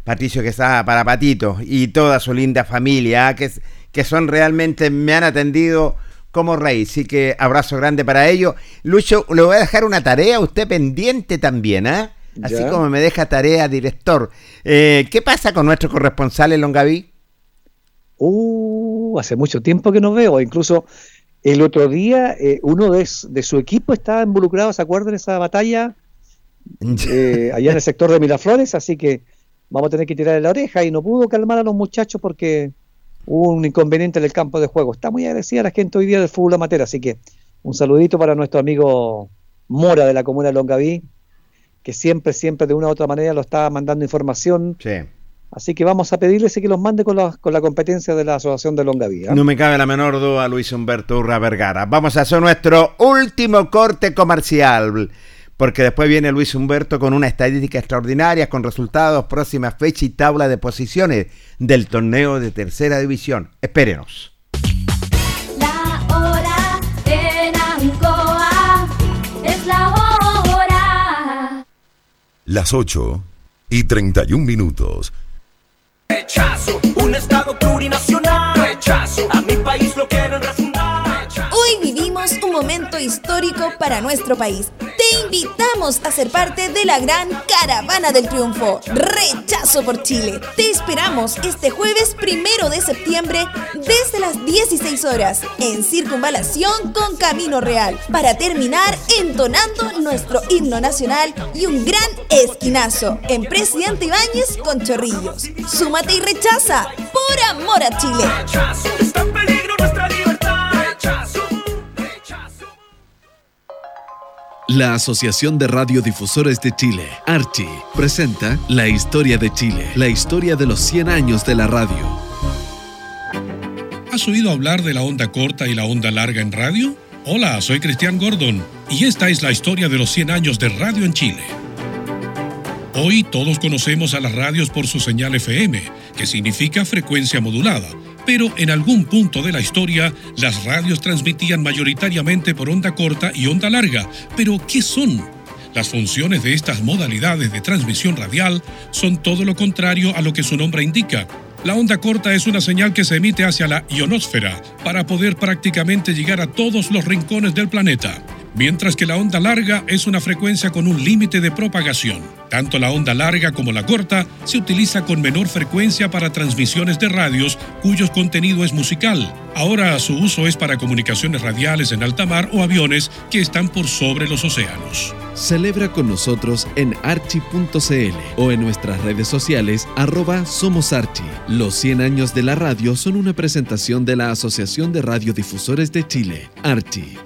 Patricio Quesada, para Patito y toda su linda familia, ¿ah? que, que son realmente, me han atendido como rey. Así que abrazo grande para ellos. Lucho, le voy a dejar una tarea a usted pendiente también, ¿ah? Así Ya. como me deja tarea director. Eh, ¿Qué pasa con nuestro corresponsal en Longaví? Uh, hace mucho tiempo que no veo. Incluso el otro día eh, uno de, de su equipo estaba involucrado, ¿se acuerdan de esa batalla? Eh, allá en el sector de Miraflores, así que vamos a tener que tirarle la oreja y no pudo calmar a los muchachos porque hubo un inconveniente en el campo de juego. Está muy agradecida la gente hoy día del fútbol amateur, así que un saludito para nuestro amigo Mora de la comuna de Longaví, que siempre, siempre de una u otra manera lo está mandando información. Sí. Así que vamos a pedirle sí, que los mande con la, con la competencia de la Asociación de Longaví. ¿ah? No me cabe la menor duda, Luis Humberto Urra Vergara. Vamos a hacer nuestro último corte comercial. Porque después viene Luis Humberto con una estadística extraordinaria, con resultados, próximas fechas y tabla de posiciones del torneo de tercera división. Espérenos. La hora en Ancoa es la hora. las 8 y 31 minutos. Rechazo, un estado plurinacional. Rechazo, a mi país lo quieren refundar. Un momento histórico para nuestro país. Te invitamos a ser parte de la gran Caravana del Triunfo. Rechazo por Chile. Te esperamos este jueves primero de septiembre desde las 16 horas en Circunvalación con Camino Real para terminar entonando nuestro himno nacional y un gran esquinazo en Presidente Ibáñez con Chorrillos. Súmate y rechaza por amor a Chile. La Asociación de Radiodifusores de Chile, Archi, presenta La Historia de Chile, la historia de los 100 años de la radio. ¿Has oído hablar de la onda corta y la onda larga en radio? Hola, soy Cristian Gordon y esta es la historia de los 100 años de radio en Chile. Hoy todos conocemos a las radios por su señal FM, que significa frecuencia modulada, pero en algún punto de la historia las radios transmitían mayoritariamente por onda corta y onda larga. ¿Pero qué son? Las funciones de estas modalidades de transmisión radial son todo lo contrario a lo que su nombre indica. La onda corta es una señal que se emite hacia la ionosfera para poder prácticamente llegar a todos los rincones del planeta, mientras que la onda larga es una frecuencia con un límite de propagación. Tanto la onda larga como la corta se utiliza con menor frecuencia para transmisiones de radios cuyo contenido es musical. Ahora su uso es para comunicaciones radiales en alta mar o aviones que están por sobre los océanos. Celebra con nosotros en archi.cl o en nuestras redes sociales arroba Somos Archi. Los 100 años de la radio son una presentación de la Asociación de Radiodifusores de Chile, Archi.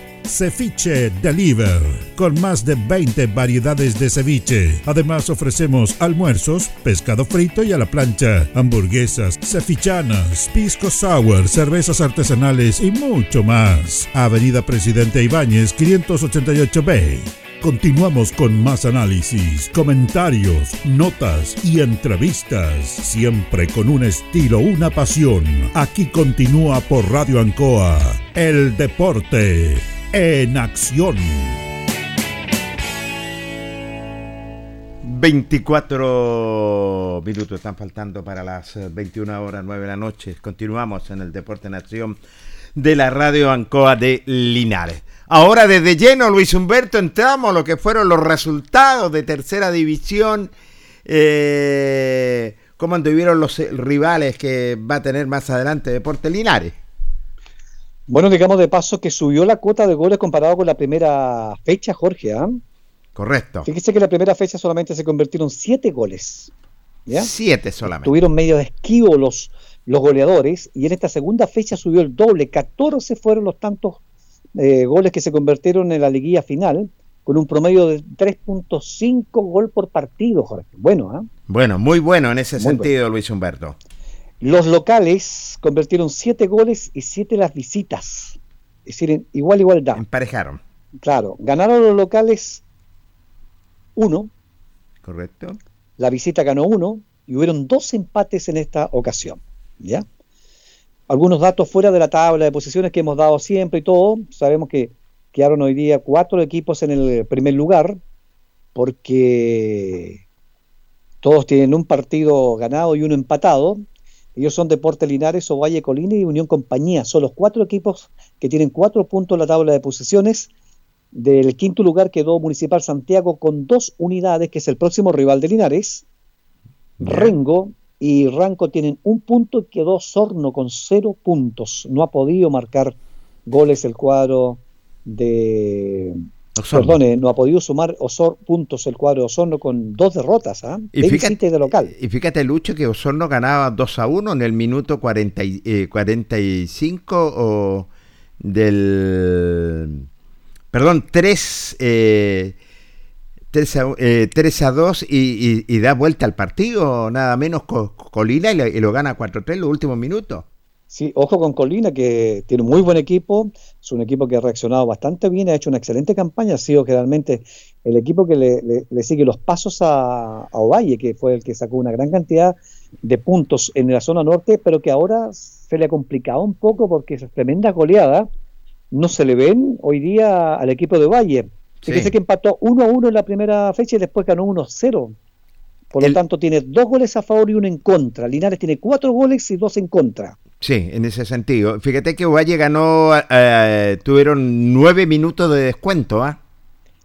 Ceviche Deliver, con más de 20 variedades de ceviche. Además ofrecemos almuerzos, pescado frito y a la plancha, hamburguesas, cevichanas, pisco sour, cervezas artesanales y mucho más. Avenida Presidente Ibáñez 588B. Continuamos con más análisis, comentarios, notas y entrevistas, siempre con un estilo, una pasión. Aquí continúa por Radio Ancoa, el deporte en acción. 24 minutos están faltando para las eh, 21 horas 9 de la noche. Continuamos en el Deporte en Acción. de la radio Ancoa de Linares. Ahora desde lleno, Luis Humberto, entramos a lo que fueron los resultados de tercera división. Eh, ¿Cómo anduvieron los eh, rivales que va a tener más adelante Deporte Linares? Bueno, digamos de paso que subió la cuota de goles comparado con la primera fecha, Jorge. ¿ah? Correcto. Fíjese que en la primera fecha solamente se convirtieron siete goles. ¿ya? Siete solamente. Tuvieron medio de esquivo los, los goleadores y en esta segunda fecha subió el doble. 14 fueron los tantos eh, goles que se convirtieron en la liguilla final con un promedio de 3.5 gol por partido, Jorge. Bueno, ¿ah? Bueno, muy bueno en ese Muy sentido, Luis Humberto. Los locales convirtieron 7 goles y 7 las visitas. Es decir, en igual igualdad. Emparejaron. Claro, ganaron los locales 1, Correcto. la visita ganó 1 y hubieron dos empates en esta ocasión. ¿Ya? Algunos datos fuera de la tabla de posiciones que hemos dado siempre y todo. Sabemos que quedaron hoy día cuatro equipos en el primer lugar porque todos tienen un partido ganado y uno empatado. Ellos son Deporte Linares, Ovalle Colina y Unión Compañía. Son los cuatro equipos que tienen cuatro puntos en la tabla de posiciones. Del quinto lugar quedó Municipal Santiago con dos unidades, que es el próximo rival de Linares. Rengo y Ranco tienen un punto y quedó Sorno con cero puntos. No ha podido marcar goles el cuadro de... Osorno. Perdone, no ha podido sumar Osor, puntos el cuadro de Osorno con dos derrotas, ¿ah? Y de fíjate- y de local. Y fíjate, Lucho, que Osorno ganaba 2 a 1 en el minuto 40 y- eh, 45 o del... Perdón, 3, eh, 3, a, eh, 3 a 2 y, y- y da vuelta al partido, nada menos co- Colina y, lo- y lo gana 4-3 en los últimos minutos. Sí, ojo con Colina, que tiene un muy buen equipo, es un equipo que ha reaccionado bastante bien, ha hecho una excelente campaña, ha sido generalmente el equipo que le, le- le sigue los pasos a, a Ovalle, que fue el que sacó una gran cantidad de puntos en la zona norte, pero que ahora se le ha complicado un poco porque esas tremendas goleadas no se le ven hoy día al equipo de Ovalle. Fíjese que empató 1 a 1 en la primera fecha y después ganó 1 a 0. Por lo tanto, tiene dos goles a favor y uno en contra. Linares tiene cuatro goles y dos en contra. Sí, en ese sentido. Fíjate que Ovalle ganó, eh, tuvieron 9 minutos de descuento, ¿ah?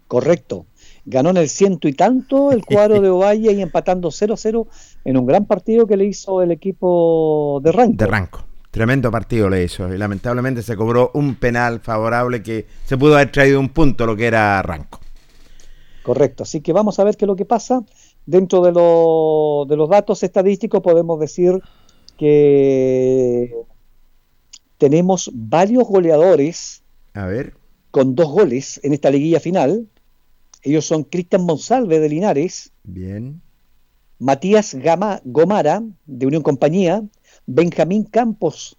Correcto. Ganó en el ciento y tanto el cuadro de Ovalle y empatando 0-0 en un gran partido que le hizo el equipo de Ranco. De Ranco. Tremendo partido le hizo. Y lamentablemente se cobró un penal favorable que se pudo haber traído un punto lo que era Ranco. Correcto. Así que vamos a ver qué es lo que pasa. Dentro de, lo- de los datos estadísticos podemos decir que tenemos varios goleadores A ver. con dos goles en esta liguilla final. Ellos son Cristian Monsalve de Linares, Bien. Matías Gama, Gomara de Unión Compañía, Benjamín Campos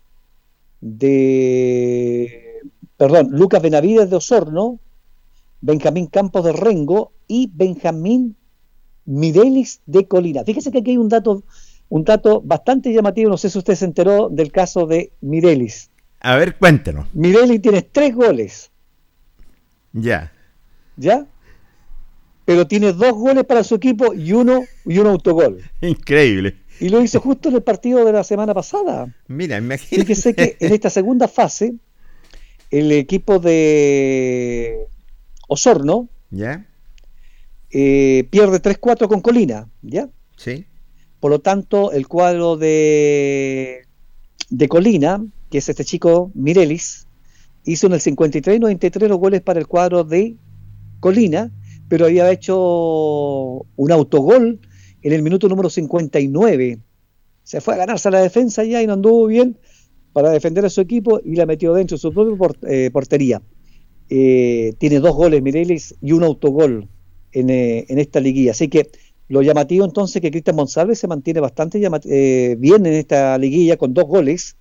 de, perdón, Lucas Benavides de Osorno, Benjamín Campos de Rengo y Benjamín Mirelis de Colina. Fíjese que aquí hay un dato, un dato bastante llamativo, no sé si usted se enteró del caso de Mirelis. A ver, cuéntenos. Mirelis tiene tres goles, Ya. ¿ya? Pero tiene dos goles para su equipo y uno y un autogol. Increíble. Y lo hizo justo en el partido de la semana pasada. Mira, imagínate. Fíjese que en esta segunda fase, el equipo de Osorno ¿Ya? eh, pierde 3-4 con Colina, ¿ya? Sí. Por lo tanto, el cuadro de, de Colina, que es este chico Mirelis, hizo en el 53 y 93 los goles para el cuadro de Colina, pero había hecho un autogol en el minuto número 59. Se fue a ganarse a la defensa ya y no anduvo bien para defender a su equipo y la metió dentro de su propia eh, portería. Eh, tiene dos goles Mirelis y un autogol en, eh, en esta liguilla. Así que lo llamativo entonces es que Cristian Monsalves se mantiene bastante eh, bien en esta liguilla con dos goles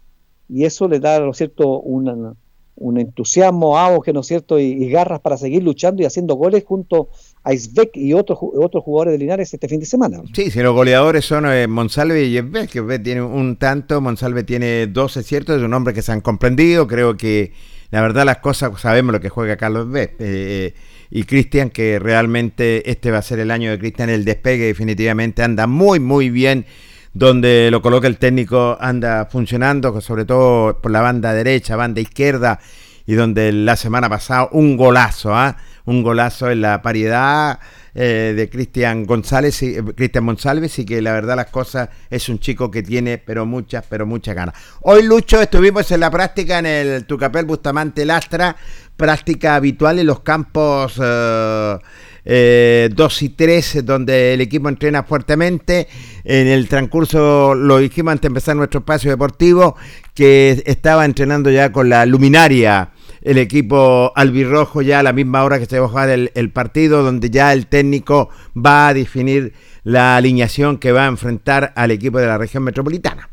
y eso le da, ¿no cierto?, un entusiasmo, auge, ¿no es cierto?, y, y garras para seguir luchando y haciendo goles junto a Isbeck y otros otros jugadores de Linares este fin de semana. Sí, si los goleadores son eh, Monsalve y Esbel, que tiene un tanto, Monsalve tiene 12, ¿cierto? Es un hombre que se han comprendido. Creo que la verdad las cosas, sabemos lo que juega Carlos Esbel. eh, y Cristian, que realmente este va a ser el año de Cristian, el despegue definitivamente anda muy, muy bien donde lo coloca el técnico anda funcionando, sobre todo por la banda derecha, banda izquierda, y donde la semana pasada un golazo, ¿ah? un golazo en la paridad eh, de Cristian González, y, eh, Cristian González, y que la verdad las cosas es un chico que tiene pero muchas, pero muchas ganas. Hoy Lucho estuvimos en la práctica en el Tucapel Bustamante Lastra, práctica habitual en los campos eh, eh, 2 y 3, donde el equipo entrena fuertemente. En el transcurso, lo dijimos antes de empezar nuestro espacio deportivo, que estaba entrenando ya con la luminaria el equipo albirrojo ya a la misma hora que se va a jugar el, el, partido, donde ya el técnico va a definir la alineación que va a enfrentar al equipo de la región metropolitana.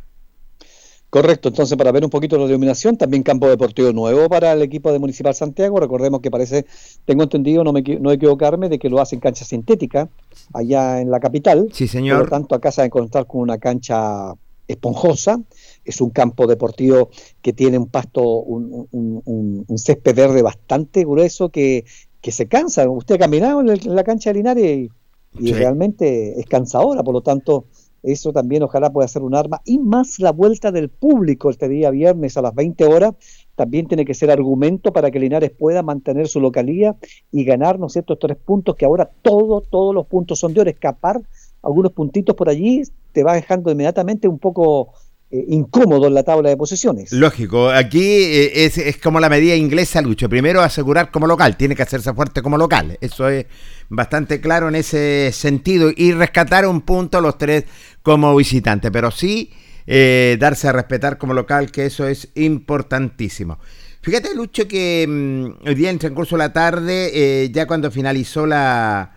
Correcto, entonces para ver un poquito la iluminación, también campo deportivo nuevo para el equipo de Municipal Santiago. Recordemos que parece, tengo entendido, no me no equivocarme, de que lo hacen cancha sintética allá en la capital. Sí, señor. Por lo tanto, acá se va a encontrar con una cancha esponjosa. Es un campo deportivo que tiene un pasto, un, un, un, un césped verde bastante grueso que, que, se cansa. Usted ha caminado en, la cancha de Linares y, y sí. realmente es cansadora, por lo tanto eso también ojalá pueda ser un arma. Y más la vuelta del público este día viernes a las 20 horas, también tiene que ser argumento para que Linares pueda mantener su localía y ganar, ¿no es cierto?, estos tres puntos que ahora todo, todos los puntos son de oro. Escapar algunos puntitos por allí te va dejando inmediatamente un poco eh, incómodo en la tabla de posiciones. Lógico, aquí eh, es, es, como la medida inglesa, Lucho. Primero asegurar como local, tiene que hacerse fuerte como local. Eso es bastante claro en ese sentido. Y rescatar un punto los tres como visitante, pero sí eh, darse a respetar como local, que eso es importantísimo. Fíjate, Lucho, que mmm, hoy día en transcurso de la tarde, ya cuando finalizó la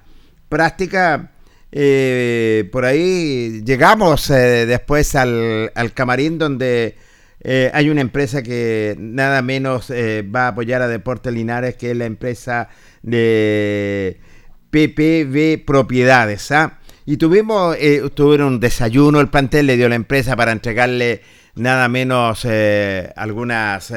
práctica, eh, por ahí llegamos eh, después al, al, camarín donde eh, hay una empresa que nada menos eh, va a apoyar a Deportes Linares, que es la empresa de PPV Propiedades. ¿ah? Y tuvimos, tuvieron un desayuno, el plantel le dio la empresa para entregarle nada menos algunas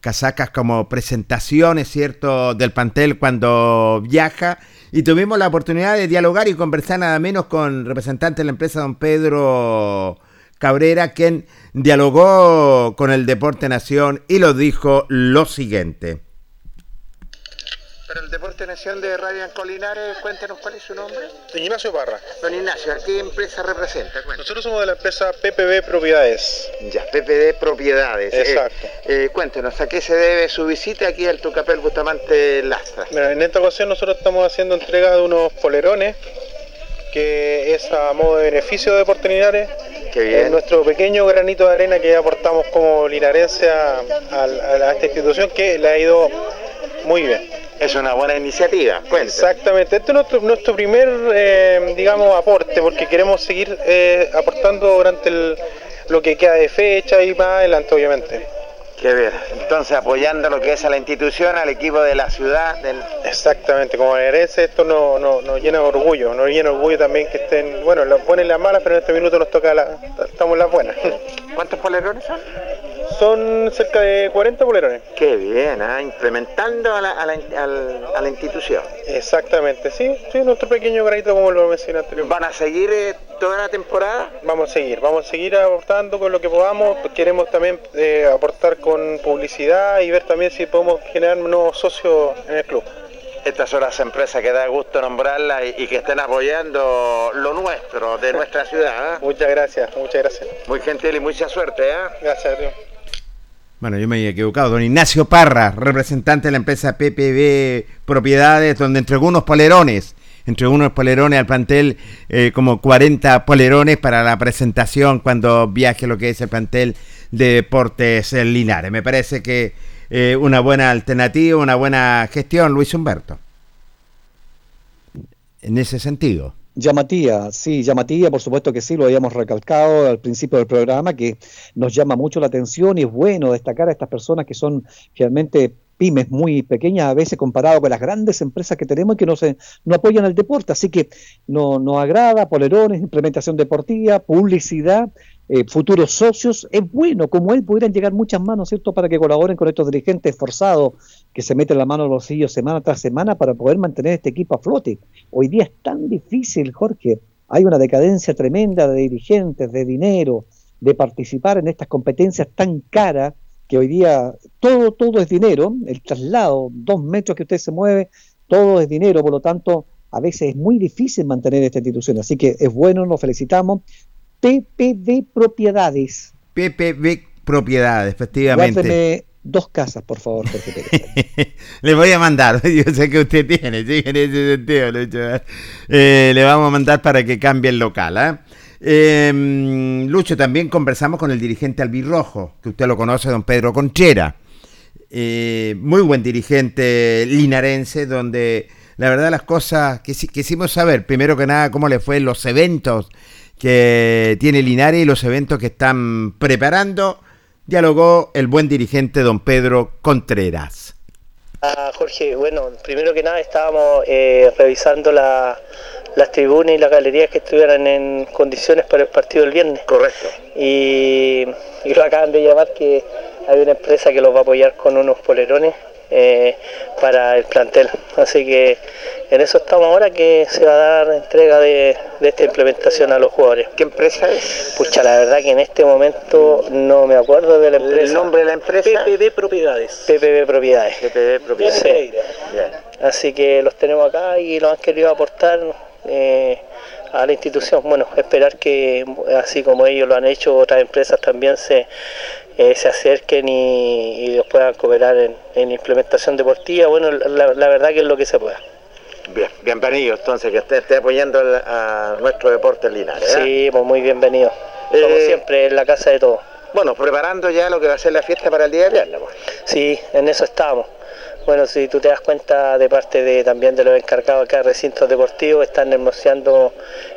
casacas como presentaciones, ¿cierto?, del plantel cuando viaja. Y tuvimos la oportunidad de dialogar y conversar nada menos con representante de la empresa, don Pedro Cabrera, quien dialogó con el Deporte Nación y lo dijo lo siguiente. Para el Deporte Nacional de Radio Colinares, cuéntenos cuál es su nombre. Don Ignacio Parra. Don Ignacio, ¿a qué empresa representa? Cuéntanos. Nosotros somos de la empresa PPB Propiedades. Ya, PPB Propiedades. Exacto. Eh, eh, cuéntenos, ¿a qué se debe su visita aquí al Tucapel Bustamante Lastra? Mira, en esta ocasión nosotros estamos haciendo entrega de unos polerones que es a modo de beneficio de Deporte Linares. Qué bien. Es nuestro pequeño granito de arena que aportamos como linarense a, a, a esta institución que le ha ido muy bien. Es una buena iniciativa. Cuente. Exactamente. Este es nuestro, primer, eh, digamos, aporte, porque queremos seguir eh, aportando durante lo que queda de fecha y más adelante, obviamente. Qué bien. Entonces, apoyando lo que es a la institución, al equipo de la ciudad. Del... Exactamente. Como merece, esto nos no, no llena de orgullo. Nos llena de orgullo también que estén, bueno, las buenas y las malas, pero en este minuto nos toca, la, estamos las buenas. ¿Cuántos polerones son? Son cerca de 40 polerones. Qué bien, ¿eh? implementando a la, a, la, a la, institución. Exactamente, sí, sí, nuestro pequeño granito como lo mencioné anteriormente. ¿Van a seguir eh, toda la temporada? Vamos a seguir, vamos a seguir aportando con lo que podamos. Queremos también eh, aportar con publicidad y ver también si podemos generar nuevos socios en el club. Estas son las empresas que da gusto nombrarlas y, y, que estén apoyando lo nuestro, de nuestra ciudad. ¿eh? Muchas gracias, muchas gracias. Muy gentil y mucha suerte. ¿eh? Gracias, Dios. Bueno, yo me había equivocado. Don Ignacio Parra, representante de la empresa PPB Propiedades, donde entregó unos polerones. Entregó unos polerones al plantel, eh, como 40 polerones para la presentación cuando viaje lo que es el plantel de Deportes Linares. Me parece que eh, una buena alternativa, una buena gestión, Luis Humberto. En ese sentido. Llamativa, sí, llamativa, por supuesto que sí, lo habíamos recalcado al principio del programa, que nos llama mucho la atención y es bueno destacar a estas personas que son realmente pymes muy pequeñas a veces comparado con las grandes empresas que tenemos que no, se, no apoyan el deporte. Así que no, nos agrada, polerones, implementación deportiva, publicidad, eh, futuros socios. Es bueno, como él pudieran llegar muchas manos, ¿cierto?, para que colaboren con estos dirigentes esforzados que se meten la mano en los bolsillos semana tras semana para poder mantener este equipo a flote. Hoy día es tan difícil, Jorge, hay una decadencia tremenda de dirigentes, de dinero, de participar en estas competencias tan caras que hoy día todo, todo es dinero, el traslado, dos metros que usted se mueve, todo es dinero, por lo tanto, a veces es muy difícil mantener esta institución. Así que es bueno, nos felicitamos. PPD Propiedades. PPB Propiedades, efectivamente. Guárdeme dos casas, por favor, Jorge Pérez. Le voy a mandar, yo sé que usted tiene, sí, en ese sentido, Lucho. Eh, le vamos a mandar para que cambie el local. ¿eh? Eh, Lucho, también conversamos con el dirigente albirrojo, que usted lo conoce, don Pedro Conchera. Eh, muy buen dirigente linarense, donde la verdad las cosas que quisimos saber, primero que nada, cómo le fue los eventos que tiene Linares y los eventos que están preparando, dialogó el buen dirigente don Pedro Contreras. Ah, Jorge, bueno, primero que nada estábamos eh, revisando la, las tribunas y las galerías que estuvieran en condiciones para el partido del viernes. Correcto. Y, y lo acaban de llamar que hay una empresa que los va a apoyar con unos polerones eh, para el plantel. Así que en eso estamos ahora que se va a dar entrega de, de esta implementación a los jugadores. ¿Qué empresa es? Pucha, la verdad que en este momento no me acuerdo de la empresa. ¿El nombre de la empresa? PPB Propiedades. PPB Propiedades. PPB Propiedades. Sí. Así que los tenemos acá y los han querido aportar eh, a la institución. Bueno, esperar que así como ellos lo han hecho, otras empresas también se, eh, se acerquen y, y los puedan cooperar en, en implementación deportiva. Bueno, la, la verdad que es lo que se pueda. Bien, bienvenido entonces, que esté apoyando a nuestro deporte Linares. ¿eh? Sí, pues muy bienvenido. Como Eh, siempre, en la casa de todos. Bueno, preparando ya lo que va a ser la fiesta para el día de viernes. pues. Sí, en eso estamos. Bueno, si tú te das cuenta de parte de también de los encargados acá de recintos deportivos, están negociando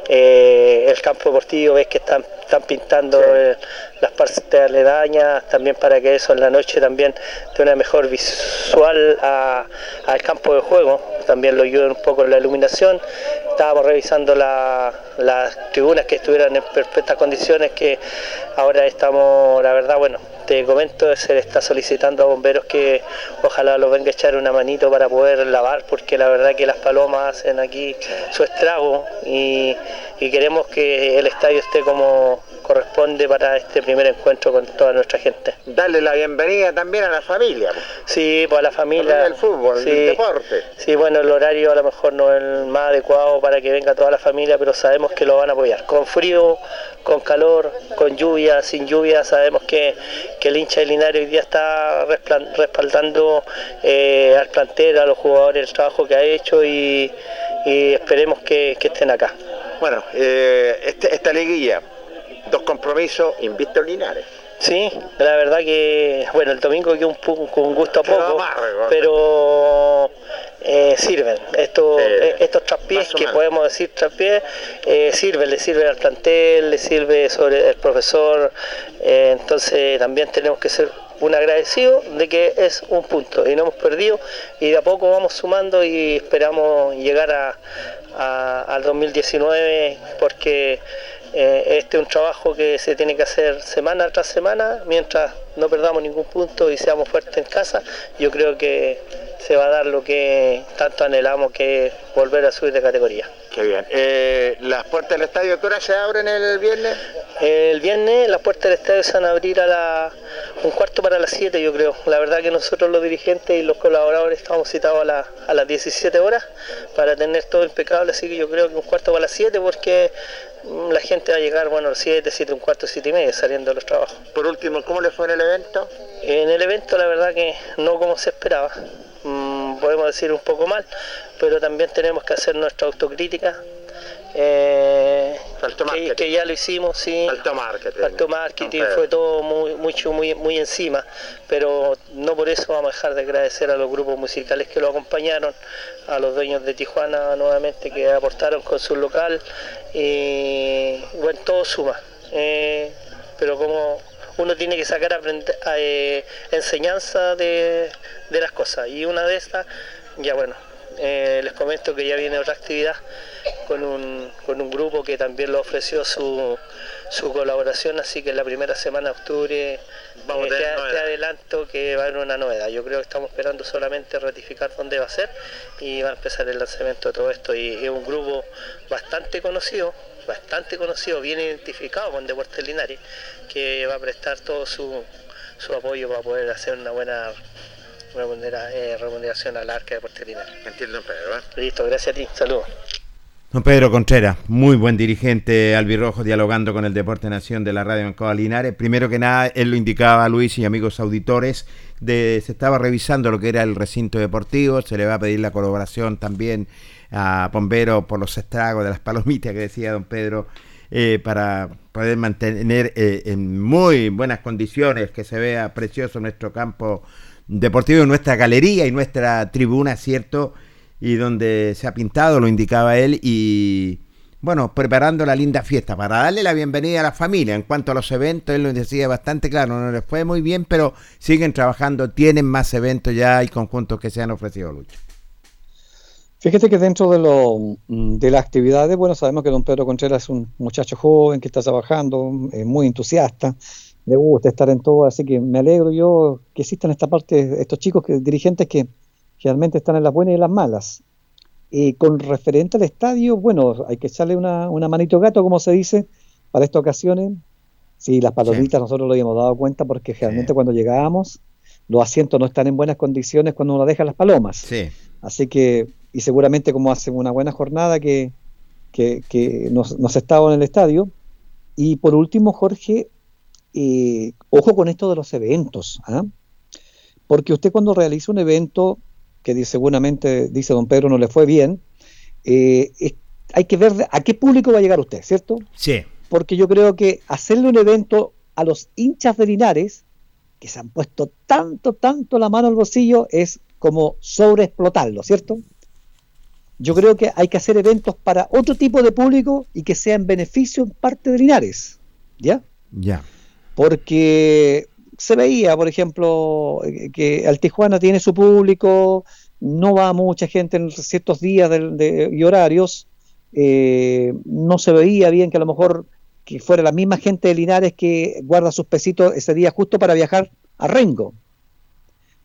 eh, el campo deportivo, ves que están, están pintando eh, las partes aledañas, también para que eso en la noche también dé una mejor visual a- al campo de juego, también lo ayuda un poco en la iluminación. Estábamos revisando la- las tribunas que estuvieran en perfectas condiciones, que ahora estamos, la verdad, bueno, te comento, se le está solicitando a bomberos que ojalá los venga a echar una manito para poder lavar, porque la verdad que las palomas hacen aquí su estrago y, y queremos que el estadio esté como corresponde para este primer encuentro con toda nuestra gente. Darle la bienvenida también a la familia. Sí, pues a la familia. El fútbol, Sí. el deporte. Sí, bueno, el horario a lo mejor no es el más adecuado para que venga toda la familia, pero sabemos que lo van a apoyar. Con frío, con calor, con lluvia, sin lluvia, sabemos que, que el hincha de Linares hoy día está respaldando eh, al plantel, a los jugadores, el trabajo que ha hecho y, y esperemos que, que estén acá. Bueno, eh, este- esta liguilla, dos compromisos, invicto Linares. Sí, la verdad que, bueno, el domingo quedó un, un gusto a poco, amargo. pero eh, sirven. Estos, eh, estos traspiés, que podemos decir traspiés, eh, sirven, le sirve al plantel, le sirve sobre el profesor, eh, entonces también tenemos que ser un agradecido de que es un punto y no hemos perdido y de a poco vamos sumando y esperamos llegar a, a- al 2019 porque eh, este es un trabajo que se tiene que hacer semana tras semana mientras no perdamos ningún punto y seamos fuertes en casa yo creo que se va a dar lo que tanto anhelamos que es volver a subir de categoría Qué bien. Eh, ¿Las puertas del estadio qué hora se abren el viernes? El viernes las puertas del estadio se van a abrir a la, un cuarto para las 7 yo creo. La verdad que nosotros los dirigentes y los colaboradores estamos citados a, la- a las 17 horas para tener todo impecable, así que yo creo que un cuarto para las 7 porque la gente va a llegar, bueno, a las 7, 7, un cuarto, 7 y media saliendo de los trabajos. Por último, ¿cómo le fue en el evento? En el evento la verdad que no como se esperaba, Mm, podemos decir un poco mal, pero también tenemos que hacer nuestra autocrítica. Eh, que, que ya lo hicimos, sí. Faltó marketing. Faltó marketing, fue todo muy, mucho, muy, muy encima, pero no por eso vamos a dejar de agradecer a los grupos musicales que lo acompañaron, a los dueños de Tijuana nuevamente que aportaron con su local, y bueno, todo suma. Eh, pero como uno tiene que sacar aprende- eh, enseñanza de, de las cosas, y una de estas, ya bueno, eh, les comento que ya viene otra actividad con un, con un grupo que también lo ofreció su, su colaboración, así que la primera semana de octubre Vamos a eh, te, adelanto que va a haber una novedad. Yo creo que estamos esperando solamente ratificar dónde va a ser y va a empezar el lanzamiento de todo esto. Y es un grupo bastante conocido, bastante conocido, bien identificado con Deportes Linares, que va a prestar todo su, su apoyo para poder hacer una buena remunera- eh, remuneración al arca de Deportes Linares. Entiendo, Pedro. ¿eh? Listo, gracias a ti, saludos. Don Pedro Contreras, muy buen dirigente albirrojo dialogando con el Deporte Nación de la Radio Ancoa Linares. Primero que nada, él lo indicaba Luis y amigos auditores, de, se estaba revisando lo que era el recinto deportivo, se le va a pedir la colaboración también a Bombero por los estragos de las palomitas que decía don Pedro, eh, para poder mantener eh, en muy buenas condiciones, que se vea precioso nuestro campo deportivo, nuestra galería y nuestra tribuna, ¿cierto? Y donde se ha pintado, lo indicaba él, y bueno, preparando la linda fiesta para darle la bienvenida a la familia. En cuanto a los eventos, él lo decía bastante claro, no les fue muy bien, pero siguen trabajando, tienen más eventos ya y conjuntos que se han ofrecido, Lucho. Fíjate que dentro de, lo, mm, de las actividades, bueno, sabemos que don Pedro Contreras es un muchacho joven que está trabajando, es muy entusiasta, le gusta estar en todo, así que me alegro yo que existan esta parte, estos chicos que, dirigentes que generalmente están en las buenas y en las malas. Y con referente al estadio, bueno, hay que echarle una, una manito gato, como se dice, para estas ocasiones. Sí, las palomitas nosotros lo habíamos dado cuenta porque generalmente cuando llegábamos los asientos no están en buenas condiciones cuando uno deja las palomas. Sí. Así que, y seguramente como hace una buena jornada que, que, que nos, nos estaba en el estadio. Y por último, Jorge, eh, ojo con esto de los eventos, ¿ah? porque usted cuando realiza un evento, que seguramente, dice don Pedro, no le fue bien, eh, hay que ver a qué público va a llegar usted, ¿cierto? Sí. Porque yo creo que hacerle un evento a los hinchas de Linares, que se han puesto tanto, tanto la mano al bolsillo, es como sobreexplotarlo, ¿cierto? Yo creo que hay que hacer eventos para otro tipo de público y que sea en beneficio en parte de Linares, ¿ya? Ya. porque se veía, por ejemplo, eh, que el Tijuana tiene su público, no va mucha gente en ciertos días de- y horarios, eh, no se veía bien que a lo mejor que fuera la misma gente de Linares que guarda sus pesitos ese día justo para viajar a Rengo,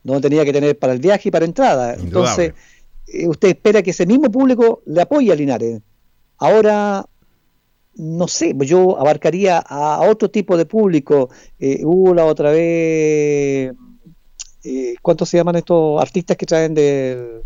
donde tenía que tener para el viaje y para entrada. Entonces, eh, usted espera que ese mismo público le apoye a Linares. Ahora, no sé, yo abarcaría a otro tipo de público. Eh, hubo la otra vez, eh, ¿cuántos se llaman estos artistas que traen de,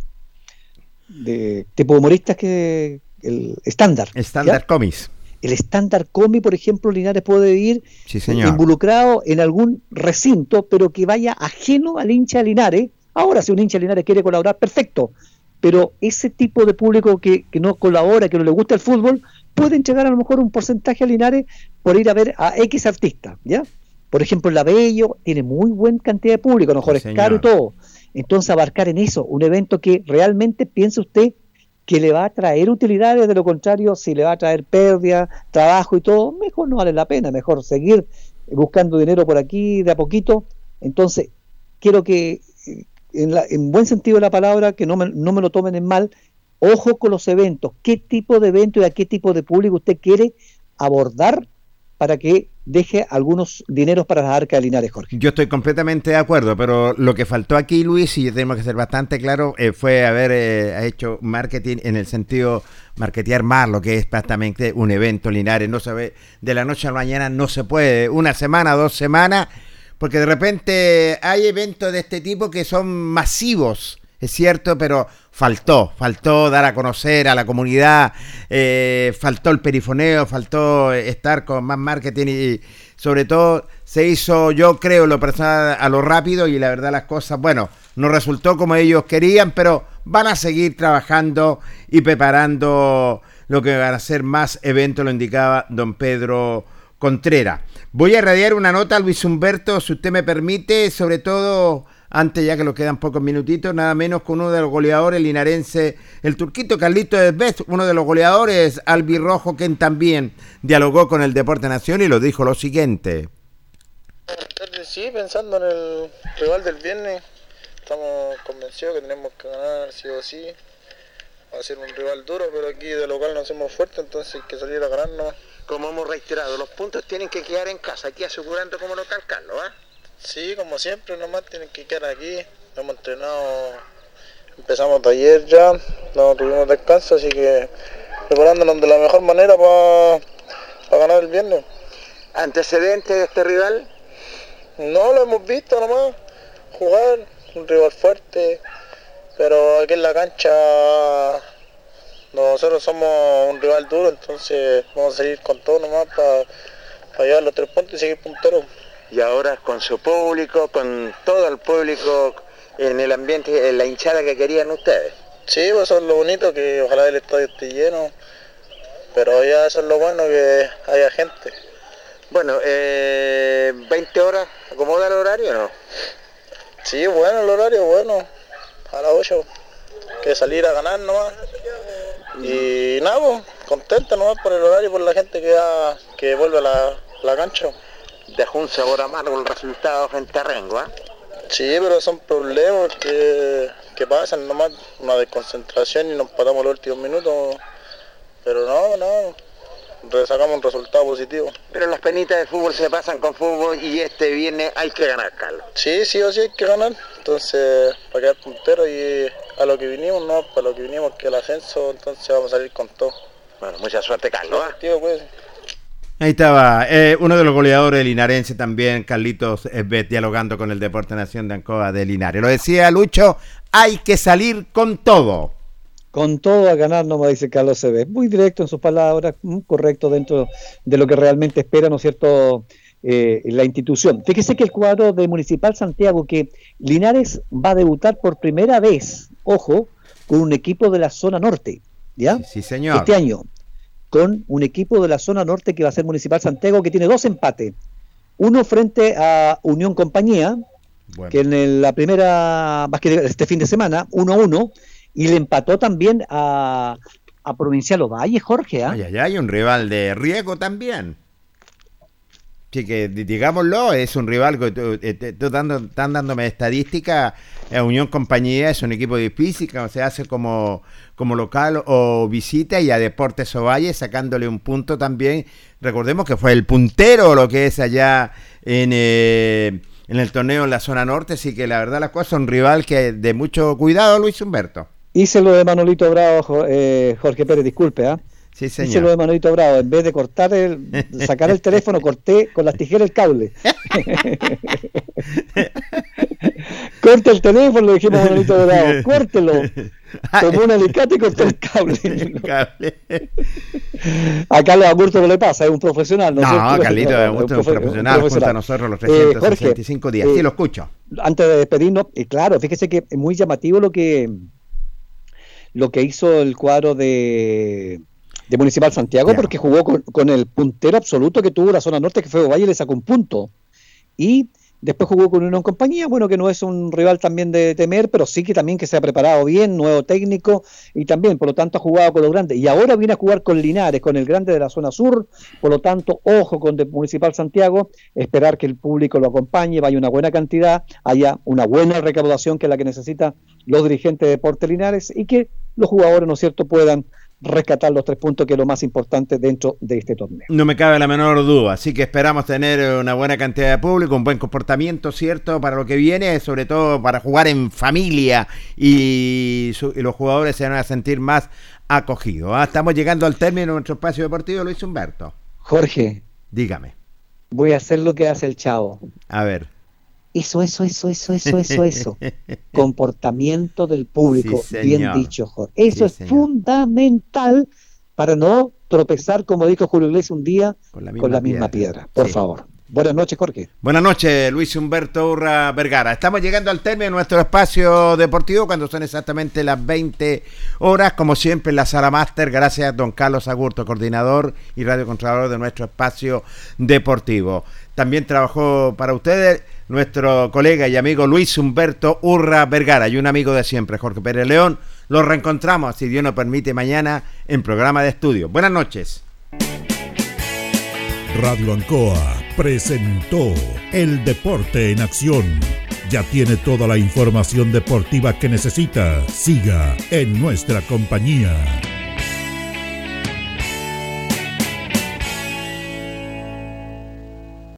de tipo humoristas que el estándar? Estándar. Comics. El estándar comi, por ejemplo, Linares puede ir Sí, señor. involucrado en algún recinto, pero que vaya ajeno al hincha de Linares. Ahora, si un hincha de Linares quiere colaborar, perfecto. Pero ese tipo de público que, que no colabora, que no le gusta el fútbol, puede entregar a lo mejor un porcentaje a Linares por ir a ver a X artista, ¿ya? Por ejemplo, la Bello tiene muy buena cantidad de público, a lo mejor es caro y todo. Entonces, abarcar en eso un evento que realmente piense usted que le va a traer utilidades, de lo contrario, si le va a traer pérdida, trabajo y todo, mejor no vale la pena, mejor seguir buscando dinero por aquí de a poquito. Entonces, quiero que, en, la- en buen sentido de la palabra, que no me, no me lo tomen en mal, ojo con los eventos, qué tipo de evento y a qué tipo de público usted quiere abordar para que deje algunos dineros para las arcas Linares, Jorge. Yo estoy completamente de acuerdo, pero lo que faltó aquí, Luis, y tenemos que ser bastante claro, eh, fue haber eh, hecho marketing en el sentido marketear más lo que es prácticamente un evento Linares. No se ve de la noche a la mañana, no se puede. Una semana, dos semanas, porque de repente hay eventos de este tipo que son masivos. Es cierto, pero faltó, faltó dar a conocer a la comunidad, eh, faltó el perifoneo, faltó estar con más marketing y sobre todo se hizo, yo creo, lo personal a lo rápido y la verdad las cosas, bueno, no resultó como ellos querían, pero van a seguir trabajando y preparando lo que van a ser más eventos, lo indicaba don Pedro Contreras. Voy a irradiar una nota a Luis Humberto, si usted me permite, sobre todo antes ya que nos quedan pocos minutitos, nada menos con uno de los goleadores linarense, el turquito Carlito Desbest, uno de los goleadores albirrojo, quien también dialogó con el Deporte Nación y lo dijo lo siguiente. Sí, pensando en el rival del viernes, estamos convencidos que tenemos que ganar sí o sí. Va a ser un rival duro, pero aquí de local no hacemos fuerte, entonces hay que salir a ganarnos. Como hemos reiterado, los puntos tienen que quedar en casa, aquí asegurando como local, Carlos, ¿ah? Sí, como siempre, nomás tienen que quedar aquí. Hemos entrenado, empezamos ayer ya, no tuvimos descanso, así que preparándonos de la mejor manera para ganar el viernes. ¿Antecedentes de este rival? No lo hemos visto nomás, jugar, un rival fuerte, pero aquí en la cancha nosotros somos un rival duro, entonces vamos a seguir con todo nomás para llevar los tres puntos y seguir punteros. Y ahora con su público, con todo el público en el ambiente, en la hinchada que querían ustedes. Sí, pues eso es lo bonito, que ojalá el estadio esté lleno, pero ya eso es lo bueno, que haya gente. Bueno, eh, 20 horas, ¿acomoda el horario o no? Sí, bueno, el horario bueno, a las 8, que salir a ganar nomás. Y nada, pues, contenta nomás por el horario, por la gente que, ya, que vuelve a la, la cancha. Dejó un sabor amargo el resultado frente a Rengo, ¿ah? Sí, pero son problemas que, que pasan, nomás una desconcentración y nos patamos los últimos minutos. Pero no, no, sacamos un resultado positivo. Pero las penitas de fútbol se pasan con fútbol y este viene hay que ganar, Carlos. Sí, sí o sí hay que ganar. Entonces, para quedar puntero y a lo que vinimos, no, para lo que vinimos que el ascenso, entonces vamos a salir con todo. Bueno, mucha suerte, Carlos. ¿ah? Tío, pues. Ahí estaba, eh, uno de los goleadores linarense también, Carlitos Esbet, dialogando con el Deporte Nación de Ancoa de Linares. Lo decía Lucho, hay que salir con todo. Con todo a ganar, no me dice Carlos Cebes. Muy directo en sus palabras, muy correcto dentro de lo que realmente espera, ¿no es cierto?, eh, la institución. Fíjese que el cuadro de Municipal Santiago, que Linares va a debutar por primera vez, ojo, con un equipo de la zona norte, ¿ya? Sí, señor. Este año, con un equipo de la zona norte que va a ser Municipal Santiago, que tiene dos empates. Uno frente a Unión Compañía, Bueno. que en el- la primera, más que este fin de semana, 1-1, y le empató también a, a Provincial Ovalle, Jorge. ¿ah? Ay, ay, un rival de riesgo también. Así que di- digámoslo, es un rival que tú, eh, tú dando, están dándome estadística. eh, Unión Compañía es un equipo difícil, que se hace como, como local o visita y a Deportes Ovalle sacándole un punto también. Recordemos que fue el puntero lo que es allá en, eh, en el torneo en la zona norte, así que la verdad las cosas un rival que de mucho cuidado, Luis Humberto. Hice lo de Manolito Bravo, eh, Jorge Pérez, disculpe. ¿ah? Sí, Hice señor. lo de Manolito Bravo. En vez de cortar el, sacar el teléfono, corté con las tijeras el cable. Corta el teléfono, le dijimos a Manolito Bravo. Córtelo. Tomó un alicate y cortó el cable. A Carlos Agurto no le pasa, es un profesional. ¿no, No? Carlito Augusto es un profe- profesional, junto a nosotros los Eh, 365 días. eh, Sí, lo escucho. Antes de despedirnos, claro, fíjese que es muy llamativo lo que lo que hizo el cuadro de, de Municipal Santiago, porque jugó con, con el puntero absoluto que tuvo la zona norte, que fue Ovalle, le sacó un punto. Y después jugó con Unión Compañía, bueno, que no es un rival también de temer, pero sí que también que se ha preparado bien, nuevo técnico, y también, por lo tanto, ha jugado con los grandes. Y ahora viene a jugar con Linares, con el grande de la zona sur, por lo tanto, ojo con de Municipal Santiago, esperar que el público lo acompañe, vaya una buena cantidad, haya una buena recaudación que es la que necesitan los dirigentes de Deportes Linares y que los jugadores, ¿no es cierto?, puedan rescatar los tres puntos, que es lo más importante dentro de este torneo. No me cabe la menor duda, así que esperamos tener una buena cantidad de público, un buen comportamiento, ¿cierto? Para lo que viene, sobre todo para jugar en familia y, su- y los jugadores se van a sentir más acogidos. ¿ah? Estamos llegando al término de nuestro espacio deportivo, Luis Humberto. Jorge, Dígame, voy a hacer lo que hace el chavo. a ver. Eso, eso, eso, eso, eso, eso, eso. Comportamiento del público, Sí, bien dicho, Jorge. Eso Sí, es señor. fundamental para no tropezar, como dijo Julio Iglesias un día, Con con la misma, piedra. Por Sí. favor. Buenas noches, Jorge. Buenas noches, Luis Humberto Urra Vergara. Estamos llegando al término de nuestro espacio deportivo cuando son exactamente las 20 horas, como siempre en la sala máster, gracias a don Carlos Agurto, coordinador y radiocontrolador de nuestro espacio deportivo. También trabajó para ustedes nuestro colega y amigo Luis Humberto Urra Vergara y un amigo de siempre, Jorge Pérez León. Los reencontramos, si Dios nos permite, mañana en programa de estudio. Buenas noches. Radio Ancoa presentó El Deporte en Acción. Ya tiene toda la información deportiva que necesita. Siga en nuestra compañía.